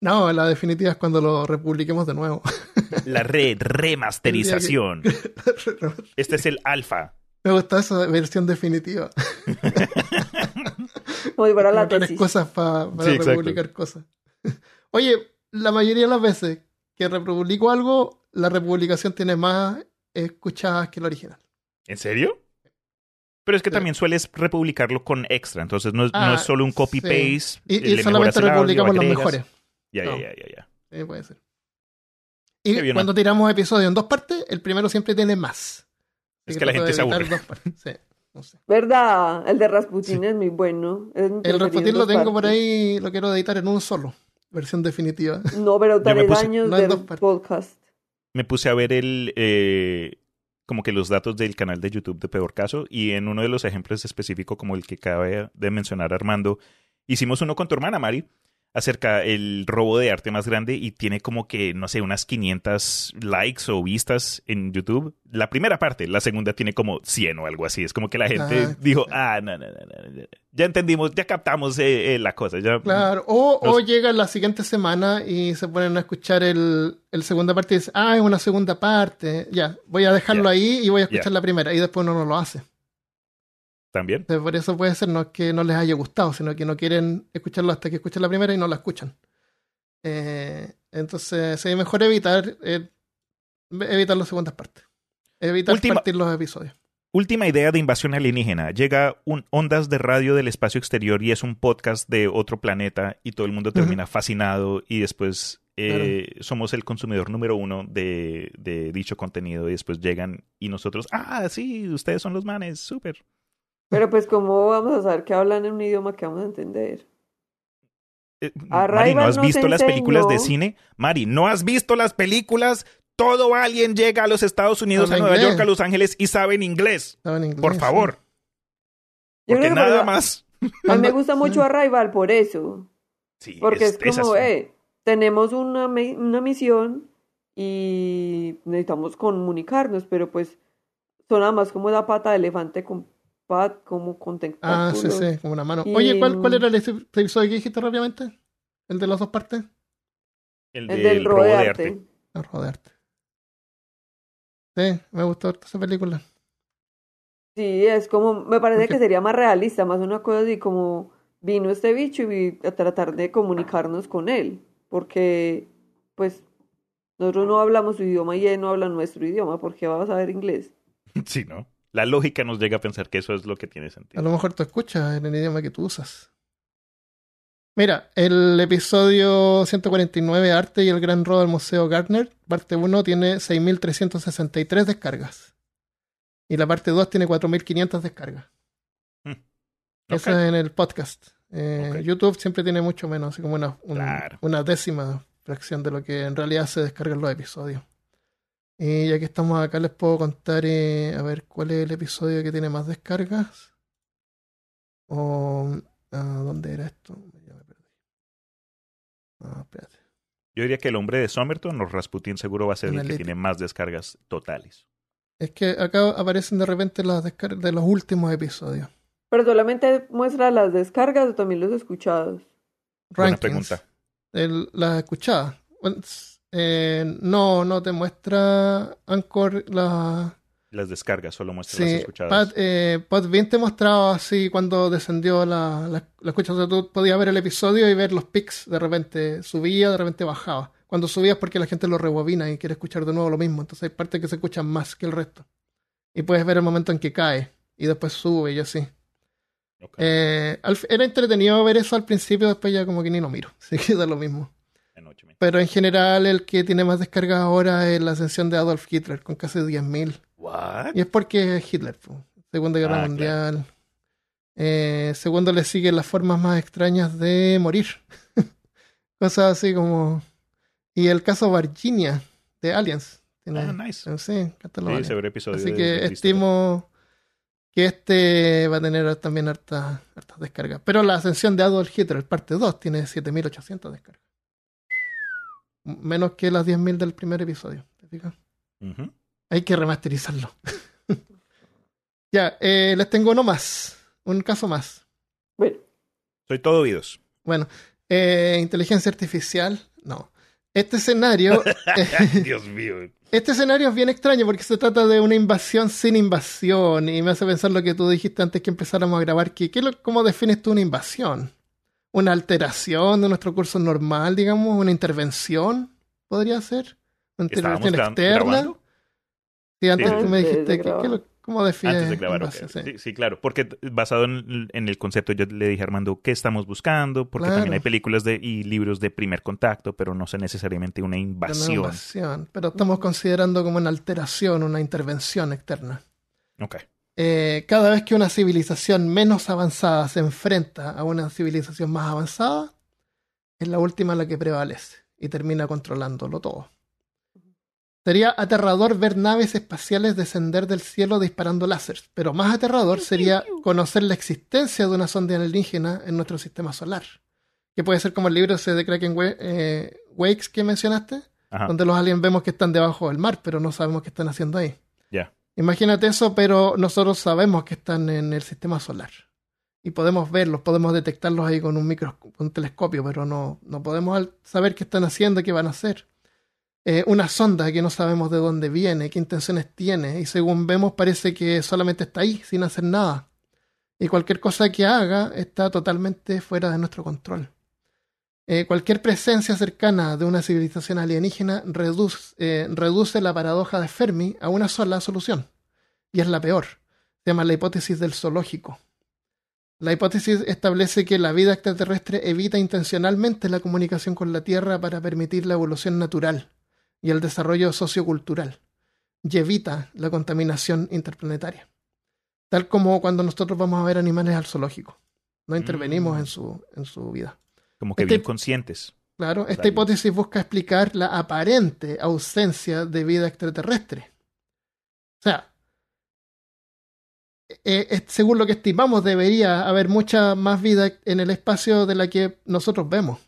no, la definitiva es cuando lo republiquemos de nuevo. La re remasterización. Este es el alfa. Me gusta esa versión definitiva. Si fuera la tesis. cosas pa- para Sí, exacto. republicar cosas. Oye, la mayoría de las veces que republico algo, la republicación tiene más escuchadas que el original. ¿En serio? Pero es que Sí. también sueles republicarlo con extra, entonces no, es- no Ah, es solo un sí. copy-paste. Y, y solamente republicamos los mejores. Ya, ya, No. ya, ya, ya. Sí, puede ser. Y bien, cuando tiramos episodios en dos partes, el primero siempre tiene más. Es Así que la gente se aburre. dos partes. Sí. No sé. ¿Verdad? El de Rasputin es muy bueno. Es mi El Rasputin lo tengo por ahí, lo quiero editar en un solo, versión definitiva. No, pero puse- años no del podcast. Me puse a ver el eh, como que los datos del canal de YouTube de Peor Caso y en uno de los ejemplos específico como el que acaba de mencionar Armando, hicimos uno con tu hermana Mari acerca el robo de arte más grande y tiene como que, no sé, unas 500 likes o vistas en YouTube. La primera parte, la segunda tiene como 100 o algo así. Es como que la gente dijo, ah, no, no, no, no, no. ya entendimos, ya captamos eh, eh, la cosa. Ya, Claro, o, o llega la siguiente semana y se ponen a escuchar el, el segunda parte y dicen, ah, es una segunda parte, ya, voy a dejarlo ahí y voy a escuchar la primera y después uno no lo hace. También. Por eso puede ser no es que no les haya gustado, sino que no quieren escucharlo hasta que escuchen la primera y no la escuchan. Eh, entonces, sí, mejor evitar eh, evitar las segundas partes. Evitar Última- partir los episodios. Última idea de invasión alienígena. Llega un ondas de radio del espacio exterior y es un podcast de otro planeta y todo el mundo termina fascinado y después eh, somos el consumidor número uno de, de dicho contenido y después llegan y nosotros, ah, sí, ustedes son los manes, súper. Pero pues, ¿cómo vamos a saber que hablan en un idioma que vamos a entender? Eh, Arrival Mari, ¿no has visto las películas de cine? Mari, ¿no has visto las películas? Todo alien llega a los Estados Unidos, a Nueva inglés. York, a Los Ángeles y saben inglés. Estaba en inglés, Por favor. Porque nada más. A mí me gusta mucho sí. Arrival por eso. Sí, Porque es, esas- como, eh, tenemos una, una misión y necesitamos comunicarnos, pero pues son nada más como la pata de elefante con pat, como con Ah, sí, tentáculos. sí, como una mano. Y- Oye, ¿cuál, ¿cuál era el episodio que dijiste rápidamente? ¿El de las dos partes? el, El del del robo de arte. Rodearte. Sí, me gustó esa película. Sí, es como, me parece Porque- que sería más realista, más una cosa así como vino este bicho y vi- a tratar de comunicarnos con él, porque pues nosotros no hablamos su idioma y él no habla nuestro idioma, porque va a saber inglés. Sí, ¿no? La lógica nos llega a pensar que eso es lo que tiene A sentido. lo mejor tú escuchas en el idioma que tú usas. Mira, el episodio 149, Arte y el Gran Robo del Museo Gardner, parte 1 tiene 6.363 descargas. Y la parte 2 tiene 4.500 descargas. Hmm. Eso Ok. es en el podcast. Eh. YouTube siempre tiene mucho menos, así como una, un- Claro. una décima fracción de lo que en realidad se descargan los episodios. Y ya que estamos acá, les puedo contar, eh, a ver, cuál es el episodio que tiene más descargas. O, ah, ¿Dónde era esto? Ya me perdí. Ah, espérate. Yo diría que el hombre de Somerton o Rasputin seguro va a ser el que tiene más descargas totales. Es que acá aparecen de repente las descargas de los últimos episodios. Pero solamente muestra las descargas o también los escuchados. Buena Rankings. pregunta. El- las escuchadas. Eh, no, no te muestra Anchor la. Las descargas solo muestran las escuchadas. Pat, eh, Podbean te mostraba así cuando descendió la, la, la escucha. O sea, tú podías ver el episodio y ver los pics. De repente subía, de repente bajaba. Cuando subía es porque la gente lo rebobina y quiere escuchar de nuevo lo mismo. Entonces hay partes que se escuchan más que el resto. Y puedes ver el momento en que cae y después sube y así. Eh, era entretenido ver eso al principio, después ya como que ni lo miro. Así que da lo mismo. Pero en general el que tiene más descargas ahora es la ascensión de Adolf Hitler, con casi 10.000. What? Y es porque es Hitler, po. Segunda Guerra Ah, Mundial. Eh, segundo le siguen las formas más extrañas de morir. Cosas así como... Y el caso Virginia, de Aliens. Tiene, Ah, nice. Sí, Sí, episodio. Así que estimo que este va a tener también hartas hartas descargas. Pero la ascensión de Adolf Hitler, parte 2, tiene 7800 descargas. Menos que las 10.000 del primer episodio. ¿Te fijas? Hay que remasterizarlo. ya, eh, les tengo uno más. Un caso más. Bueno, Soy todo oídos. Bueno, eh, inteligencia artificial, no. Este escenario, Dios mío. este escenario es bien extraño porque se trata de una invasión sin invasión y me hace pensar lo que tú dijiste antes que empezáramos a grabar, que ¿qué es lo- ¿cómo defines tú una invasión? ¿Una alteración de nuestro curso normal, digamos? ¿Una intervención? ¿Podría ser? ¿Una ¿Estábamos intervención externa? grabando? Sí, antes Sí, tú me dijiste, ¿qué- qué grabar. lo- ¿cómo defines Antes de grabar? Sí. Sí, sí, claro. Porque basado en, en el concepto, yo le dije a Armando qué estamos buscando, porque Claro. también hay películas de, y libros de primer contacto, pero no sé necesariamente una Una invasión. invasión. Pero estamos considerando como una alteración, una intervención externa. Ok. Eh, cada vez que una civilización menos avanzada se enfrenta a una civilización más avanzada, es la última la que prevalece y termina controlándolo todo. Sería aterrador ver naves espaciales descender del cielo disparando láseres, pero más aterrador sería conocer la existencia de una sonda alienígena en nuestro sistema solar. Que puede ser como el libro ese de Kraken eh, Wakes que mencionaste, donde los aliens vemos que están debajo del mar, pero no sabemos qué están haciendo ahí. Imagínate eso, pero nosotros sabemos que están en el sistema solar. Y podemos verlos, podemos detectarlos ahí con un un telescopio, pero no, no podemos saber qué están haciendo, qué van a hacer. Eh, una sonda que no sabemos de dónde viene, qué intenciones tiene, y según vemos parece que solamente está ahí, sin hacer nada. Y cualquier cosa que haga está totalmente fuera de nuestro control. Eh, cualquier presencia cercana de una civilización alienígena reduce, eh, reduce, la paradoja de Fermi a una sola solución. Y es la peor. Se llama la hipótesis del zoológico. La hipótesis establece que la vida extraterrestre evita intencionalmente la comunicación con la Tierra para permitir la evolución natural y el desarrollo sociocultural, y evita la contaminación interplanetaria. Tal como cuando nosotros vamos a ver animales al zoológico. No intervenimos mm. en, su, en su vida. Como que bien conscientes. Claro, esta hipótesis busca explicar la aparente ausencia de vida extraterrestre. O sea, eh, eh, según lo que estimamos, debería haber mucha más vida en el espacio de la que nosotros vemos.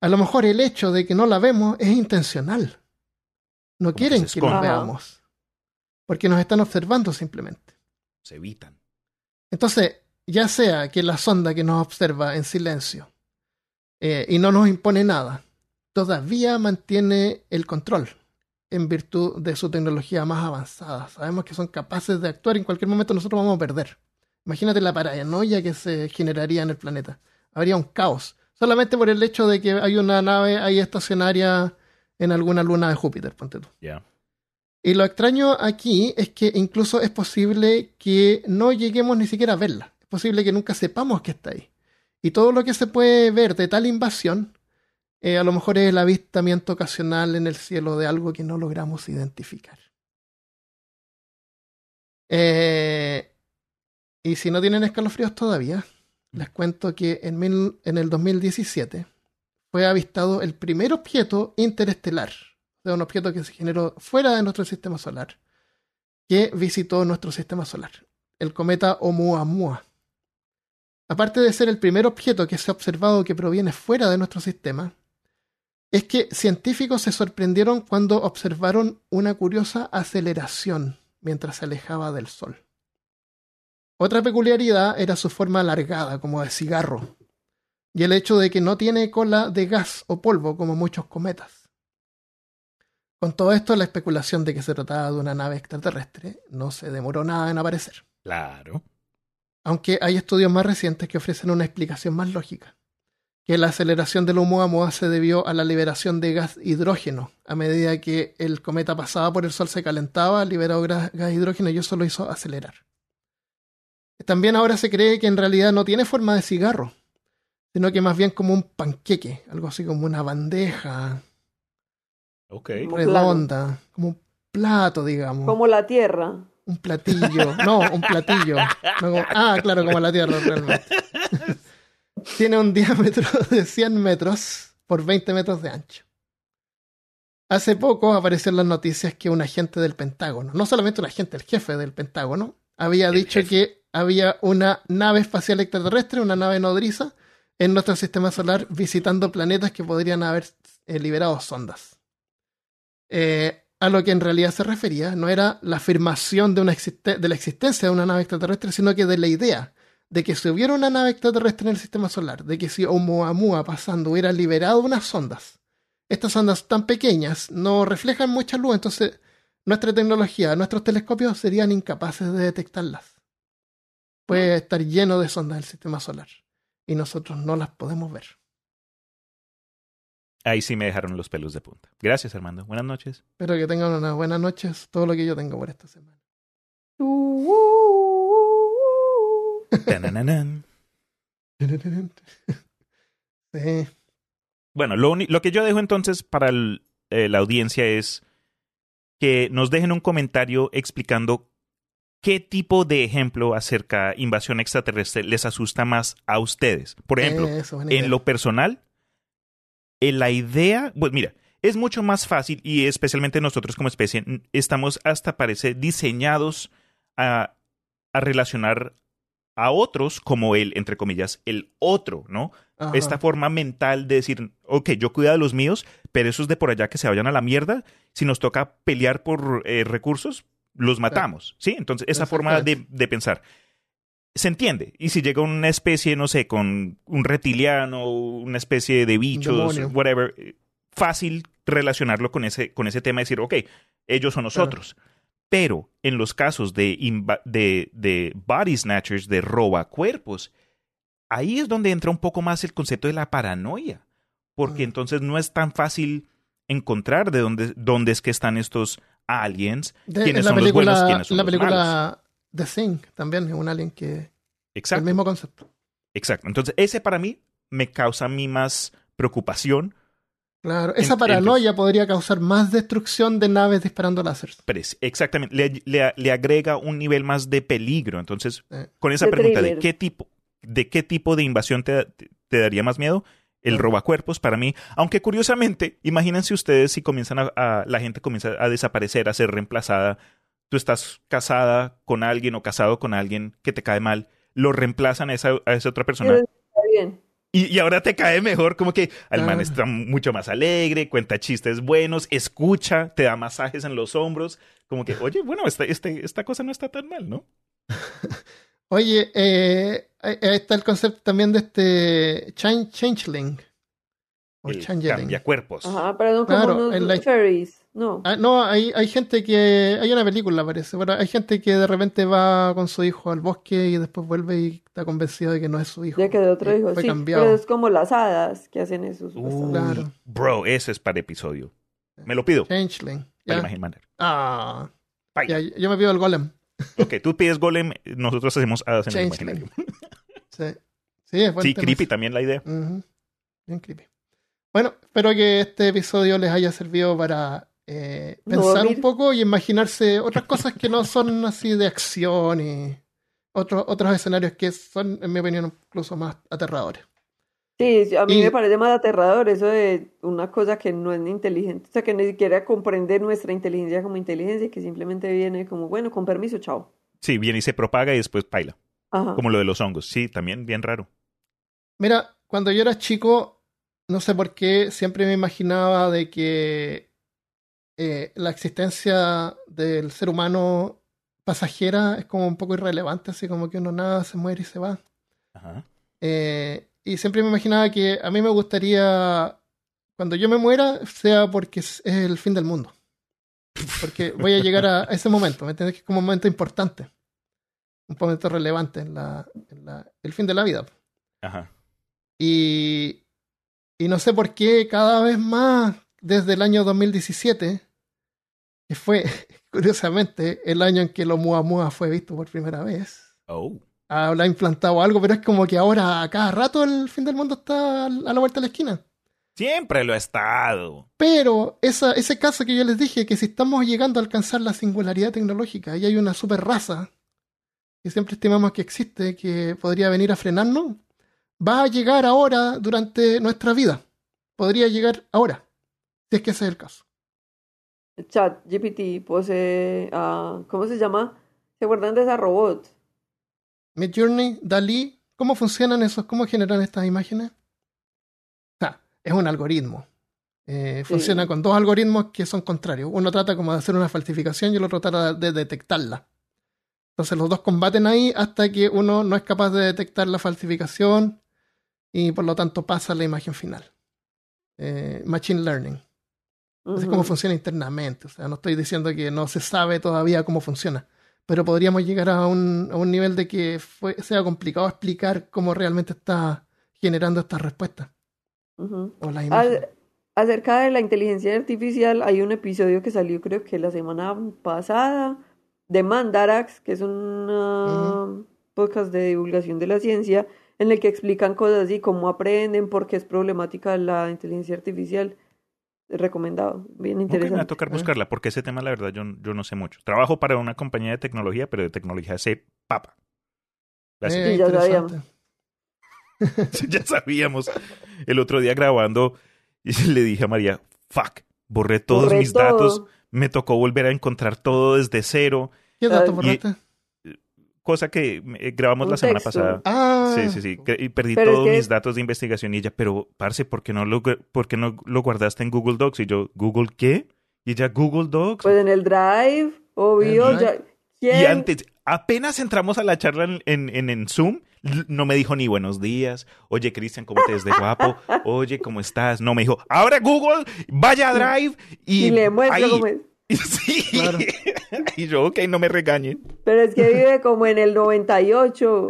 A lo mejor el hecho de que no la vemos es intencional. No quieren que, que nos veamos. Porque nos están observando simplemente. Se evitan. Entonces, ya sea que la sonda que nos observa en silencio eh, y no nos impone nada, todavía mantiene el control en virtud de su tecnología más avanzada. Sabemos que son capaces de actuar en cualquier momento nosotros vamos a perder. Imagínate la paranoia que se generaría en el planeta. Habría un caos. Solamente por el hecho de que hay una nave ahí estacionaria en alguna luna de Júpiter, ponte tú. Y lo extraño aquí es que incluso es posible que no lleguemos ni siquiera a verla. Es posible que nunca sepamos que está ahí. Y todo lo que se puede ver de tal invasión, eh, a lo mejor es el avistamiento ocasional en el cielo de algo que no logramos identificar. Eh, y si no tienen escalofríos todavía, les cuento que en, en el 2017 fue avistado el primer objeto interestelar, de un objeto que se generó fuera de nuestro sistema solar, que visitó nuestro sistema solar, el cometa Oumuamua aparte de ser el primer objeto que se ha observado que proviene fuera de nuestro sistema, es que científicos se sorprendieron cuando observaron una curiosa aceleración mientras se alejaba del Sol. Otra peculiaridad era su forma alargada, como de cigarro, y el hecho de que no tiene cola de gas o polvo como muchos cometas. Con todo esto, la especulación de que se trataba de una nave extraterrestre no se demoró nada en aparecer. Claro aunque hay estudios más recientes que ofrecen una explicación más lógica, que la aceleración del Oumuamua se debió a la liberación de gas hidrógeno. A medida que el cometa pasaba por el Sol se calentaba, liberó gas, hidrógeno y eso lo hizo acelerar. También ahora se cree que en realidad no tiene forma de cigarro, sino que más bien como un panqueque, algo así como una bandeja redonda, como un plato, digamos. Como la Tierra un platillo. No, un platillo. ah, claro, como la Tierra realmente. Tiene un diámetro de 100 metros por 20 metros de ancho. Hace poco apareció en las noticias que un agente del Pentágono, no solamente un agente, el jefe del Pentágono, había dicho que había una nave espacial extraterrestre, una nave nodriza, en nuestro sistema solar visitando planetas que podrían haber eh, liberado sondas. Eh, a lo que en realidad se refería no era la afirmación de, una de la existencia de una nave extraterrestre, sino que de la idea de que si hubiera una nave extraterrestre en el sistema solar, de que si Oumuamua pasando hubiera liberado unas ondas, estas ondas tan pequeñas no reflejan mucha luz, entonces nuestra tecnología, nuestros telescopios serían incapaces de detectarlas. Puede estar lleno de sondas del sistema solar y nosotros no las podemos ver. Ahí sí me dejaron los pelos de punta. Gracias, Armando. Buenas noches. Espero que tengan unas buenas noches. Todo lo que yo tengo por esta semana. sí. Bueno, lo, lo, que yo dejo entonces para eh, la audiencia es que nos dejen un comentario explicando ¿qué tipo de ejemplo acerca de invasión extraterrestre les asusta más a ustedes? Por ejemplo, en lo personal, la idea, pues mira, es mucho más fácil y especialmente nosotros como especie estamos hasta parece diseñados a, a relacionar a otros como el, entre comillas, el otro, ¿no? Ajá. Esta forma mental de decir, ok, yo cuido de los míos, pero esos de por allá que se vayan a la mierda, si nos toca pelear por eh, recursos, los matamos, ¿sí? Entonces, esa forma de, de pensar se entiende. Y si llega una especie, no sé, con un reptiliano, una especie de bichos, demonio. whatever, eh, fácil relacionarlo con ese, con ese tema, decir, ok, ellos son nosotros. Pero en los casos de, de, de body snatchers, de roba cuerpos, ahí es donde entra un poco más el concepto de la paranoia. Porque Mm. entonces no es tan fácil encontrar de dónde, dónde es que están estos aliens, De- quiénes son película, los buenos, quiénes son la los película malos. The Thing también es un alien que Exacto. el mismo concepto. Exacto. Entonces, ese para mí me causa a mí más preocupación. Claro, esa En- paranoia podría causar más destrucción de naves disparando láseres. pero es- exactamente. Le, le- le agrega un nivel más de peligro. Entonces, Eh. con esa De pregunta de qué tipo, de qué tipo de invasión te, te- te daría más miedo, el Ah. robacuerpos para mí. Aunque curiosamente, imagínense ustedes si comienzan a, a- la gente comienza a desaparecer, a ser reemplazada. Tú estás casada con alguien o casado con alguien que te cae mal, lo reemplazan a esa, a esa otra persona. Está bien. Y, y ahora te cae mejor, como que el man Ah. está mucho más alegre, cuenta chistes buenos, escucha, te da masajes en los hombros, como que, oye, bueno, esta, este- esta cosa no está tan mal, ¿no? Oye, eh, está el concepto también de este chan- changeling. O El changeling. cambia cuerpos. Ajá, pero no como Claro, unos en la- fairies. No. Ah, no, hay, hay gente que. Hay una película, parece. Pero hay gente que de repente va con su hijo al bosque y después vuelve y está convencido de que no es su hijo. Ya quedó otro que hijo. Fue Sí, cambiado. pero es como las hadas que hacen eso. Uy. Claro. Bro, ese es para episodio. Me lo pido. Changeling. Para imaginar. Ah, ya, yo me pido el golem. Ok, tú pides golem, nosotros hacemos hadas en el imaginario. Sí, sí es Sí, creepy también la idea. Bien creepy. Bueno, espero que este episodio les haya servido para eh, pensar un poco y imaginarse otras cosas que no son así de acción y otros otros escenarios que son, en mi opinión, incluso más aterradores. Sí, a mí Y- me parece más aterrador eso de una cosa que no es inteligente, o sea, que ni siquiera comprende nuestra inteligencia como inteligencia, que simplemente viene como, bueno, con permiso, chao. Sí, viene y se propaga y después paila. Ajá. Como lo de los hongos. Sí, también bien raro. Mira, cuando yo era chico, no sé por qué, siempre me imaginaba de que eh, la existencia del ser humano pasajera es como un poco irrelevante, así como que uno nada, se muere y se va. Ajá. Eh, y siempre me imaginaba que a mí me gustaría, cuando yo me muera, sea porque es, el fin del mundo. Porque voy a llegar a, a ese momento, ¿me entiendes? Que es como un momento importante, un momento relevante en, la, en la- el fin de la vida. Ajá. Y, y no sé por qué cada vez más desde el año 2017, que fue curiosamente el año en que el Oumuamua fue visto por primera vez, Oh. habrá implantado algo, pero es como que ahora a cada rato el fin del mundo está a la vuelta de la esquina. Siempre lo ha estado. Pero esa, ese caso que yo les dije, que si estamos llegando a alcanzar la singularidad tecnológica y hay una super raza que siempre estimamos que existe, que podría venir a frenarnos, va a llegar ahora durante nuestra vida. Podría llegar ahora, si es que ese es el caso. Chat GPT posee, ah, ¿cómo se llama? ¿Se acuerdan de esa robot? Midjourney, Dalí, ¿cómo funcionan esos? ¿Cómo generan estas imágenes? O sea, es un algoritmo. Eh, Sí. Funciona con dos algoritmos que son contrarios. Uno trata como de hacer una falsificación y el otro trata de detectarla. Entonces los dos combaten ahí hasta que uno no es capaz de detectar la falsificación y por lo tanto pasa a la imagen final. Eh, machine Learning. Así es como Ujú. funciona internamente. O sea, no estoy diciendo que no se sabe todavía cómo funciona, pero podríamos llegar a un, a un nivel de que fue- sea complicado explicar cómo realmente está generando estas respuestas Ujú. o las Al- imágenes. acerca de la inteligencia artificial, hay un episodio que salió creo que la semana pasada de Mandarax, que es un ah, podcast de divulgación de la ciencia, en el que explican cosas así, cómo aprenden, por qué es problemática la inteligencia artificial. Recomendado. Bien interesante. me va a tocar buscarla, porque ese tema, la verdad, yo, yo no sé mucho. Trabajo para una compañía de tecnología, pero de tecnología sé papa. Eh, Sí, ya interesante. ya sabíamos. El otro día grabando, y le dije a María, fuck, borré todos Borré mis todo. datos, me tocó volver a encontrar todo desde cero, ¿Qué dato Y- borraste? cosa que eh, grabamos Un la semana texto. pasada. Ah, Sí, sí, sí. que- Y perdí Pero es todos que- mis datos de investigación y ella, pero, parce, ¿por qué, no lo, ¿por qué no lo guardaste en Google Docs? Y yo, ¿Google qué? Y ella, Google Docs. Pues en el Drive, obvio. El ya- ¿Quién? Y antes, apenas entramos a la charla en, en, en- en Zoom, no me dijo ni buenos días. Oye, Cristian, ¿cómo te ves de guapo? Oye, ¿cómo estás? No, me dijo, ahora Google, vaya a Drive y, Y le muestro ahí. cómo es. Sí. Claro. y yo, ok, no me regañen. Pero es que vive como en el 98.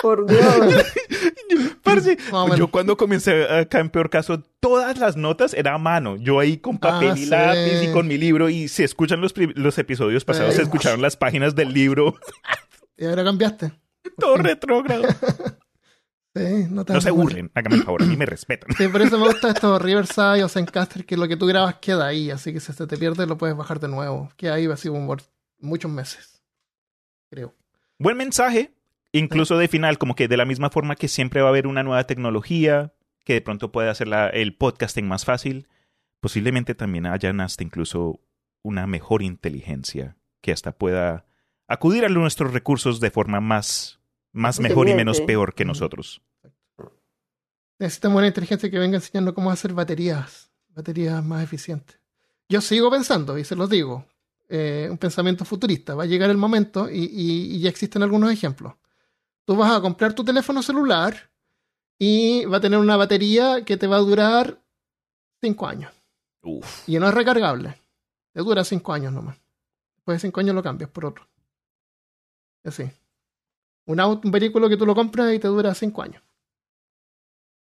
Por Dios. Parce, o menos. yo cuando comencé acá en Peor Caso, todas las notas era a mano. Yo ahí con papel Ah, y sí. sí. y con mi libro. Y si escuchan los, los episodios pasados, Sí. se escucharon las páginas del libro. Y ahora cambiaste. Todo retrógrado. Sí, no te No se burlen, háganme el favor, a mí me respetan. Sí, por eso me gusta esto Riverside o Zencaster, que lo que tú grabas queda ahí, así que si se te pierde lo puedes bajar de nuevo. Queda ahí así por muchos meses. Creo. Buen mensaje, incluso de final, como que de la misma forma que siempre va a haber una nueva tecnología que de pronto puede hacer la- el podcasting más fácil, posiblemente también hayan hasta incluso una mejor inteligencia que hasta pueda acudir a nuestros recursos de forma más, más mejor y menos peor que nosotros. Necesitamos una inteligencia que venga enseñando cómo hacer baterías, baterías más eficientes. Yo sigo pensando, y se los digo, eh, un pensamiento futurista. Va a llegar el momento, y, y- y ya existen algunos ejemplos. Tú vas a comprar tu teléfono celular y va a tener una batería que te va a durar 5 años. Uf. Y no es recargable. Te dura 5 años nomás. Después de 5 años lo cambias por otro. Así. Un auto, un vehículo que tú lo compras y te dura 5 años.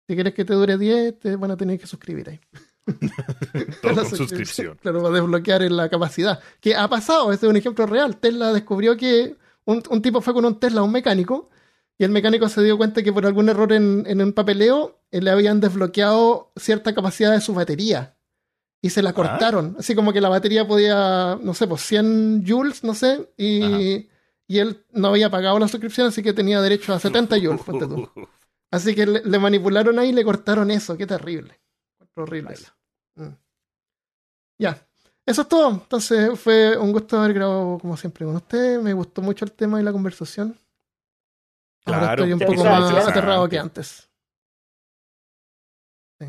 Si quieres que te dure 10, te van a tener que suscribir ahí. Todo con suscripción. Claro, para desbloquear en la capacidad. Que ha pasado, este es un ejemplo real. Tesla descubrió que un, un tipo fue con un Tesla a un mecánico y el mecánico se dio cuenta que por algún error en, en un papeleo eh, le habían desbloqueado cierta capacidad de su batería y se la cortaron. Así como que la batería podía, no sé, pues 100 joules, no sé, y, y él no había pagado la suscripción, así que tenía derecho a 70 joules, ponte tú. Así que le, le manipularon ahí y le cortaron eso. Qué terrible. Horrible. Mm. Ya. Eso es todo. Entonces fue un gusto haber grabado como siempre con usted. Me gustó mucho el tema y la conversación. Ahora Claro, estoy un poco interesante. más aterrado que antes. Sí.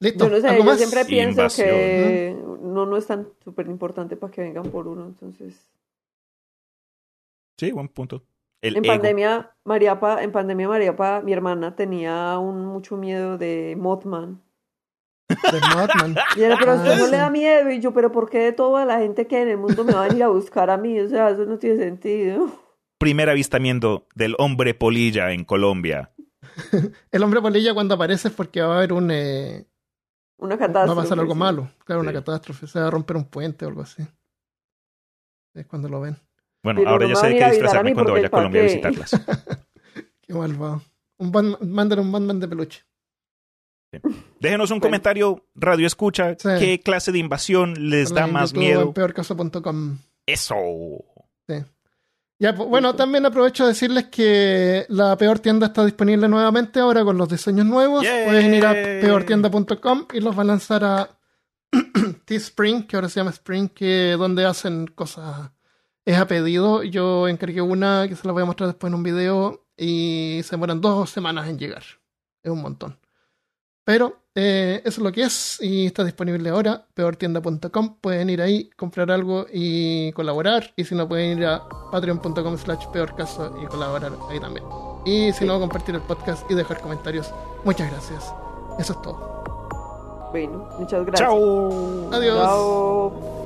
Listo. Yo no sé, ¿Algo yo más? siempre pienso Invasión, que no, no es tan súper importante para que vengan por uno. Entonces, Sí, buen punto. El en ego. pandemia, Mariapa, en pandemia, Mariapa, mi hermana tenía un mucho miedo de Mothman. De Mothman. Y era, pero usted Ah, no sí. le da miedo. Y yo, pero ¿por qué toda la gente que en el mundo me va a venir a buscar a mí? O sea, eso no tiene sentido. Primer avistamiento del hombre polilla en Colombia. El hombre polilla cuando aparece es porque va a haber un... eh, Una va catástrofe. a pasar algo sí. malo. Claro, una Sí. catástrofe. Se va a romper un puente o algo así. Es cuando lo ven. Bueno, Pero ahora no ya sé de qué disfrazarme cuando vaya a Colombia a visitarlas. Qué malvado. Un Batman, mándale un Batman de peluche. Déjenos un Bueno. comentario, Radio Escucha, Sí. qué clase de invasión les da más YouTube, miedo. En peorcaso.com. Eso. Ya, pues, bueno, también aprovecho de decirles que la peor tienda está disponible nuevamente ahora con los diseños nuevos. Pueden ir a peortienda.com y los van a lanzar a Teespring, que ahora se llama Spring, que donde hacen cosas es a pedido. Yo encargué una que se la voy a mostrar después en un video y se demoran dos semanas en llegar. Es un montón. Pero eh, eso es lo que es y está disponible ahora, peortienda.com. Pueden ir ahí, comprar algo y colaborar. Y si no, pueden ir a patreon.com slash peorcaso y colaborar ahí también. Y si no, compartir el podcast y dejar comentarios. Muchas gracias. Eso es todo. Bueno, muchas gracias. Chao. Adiós. Chao.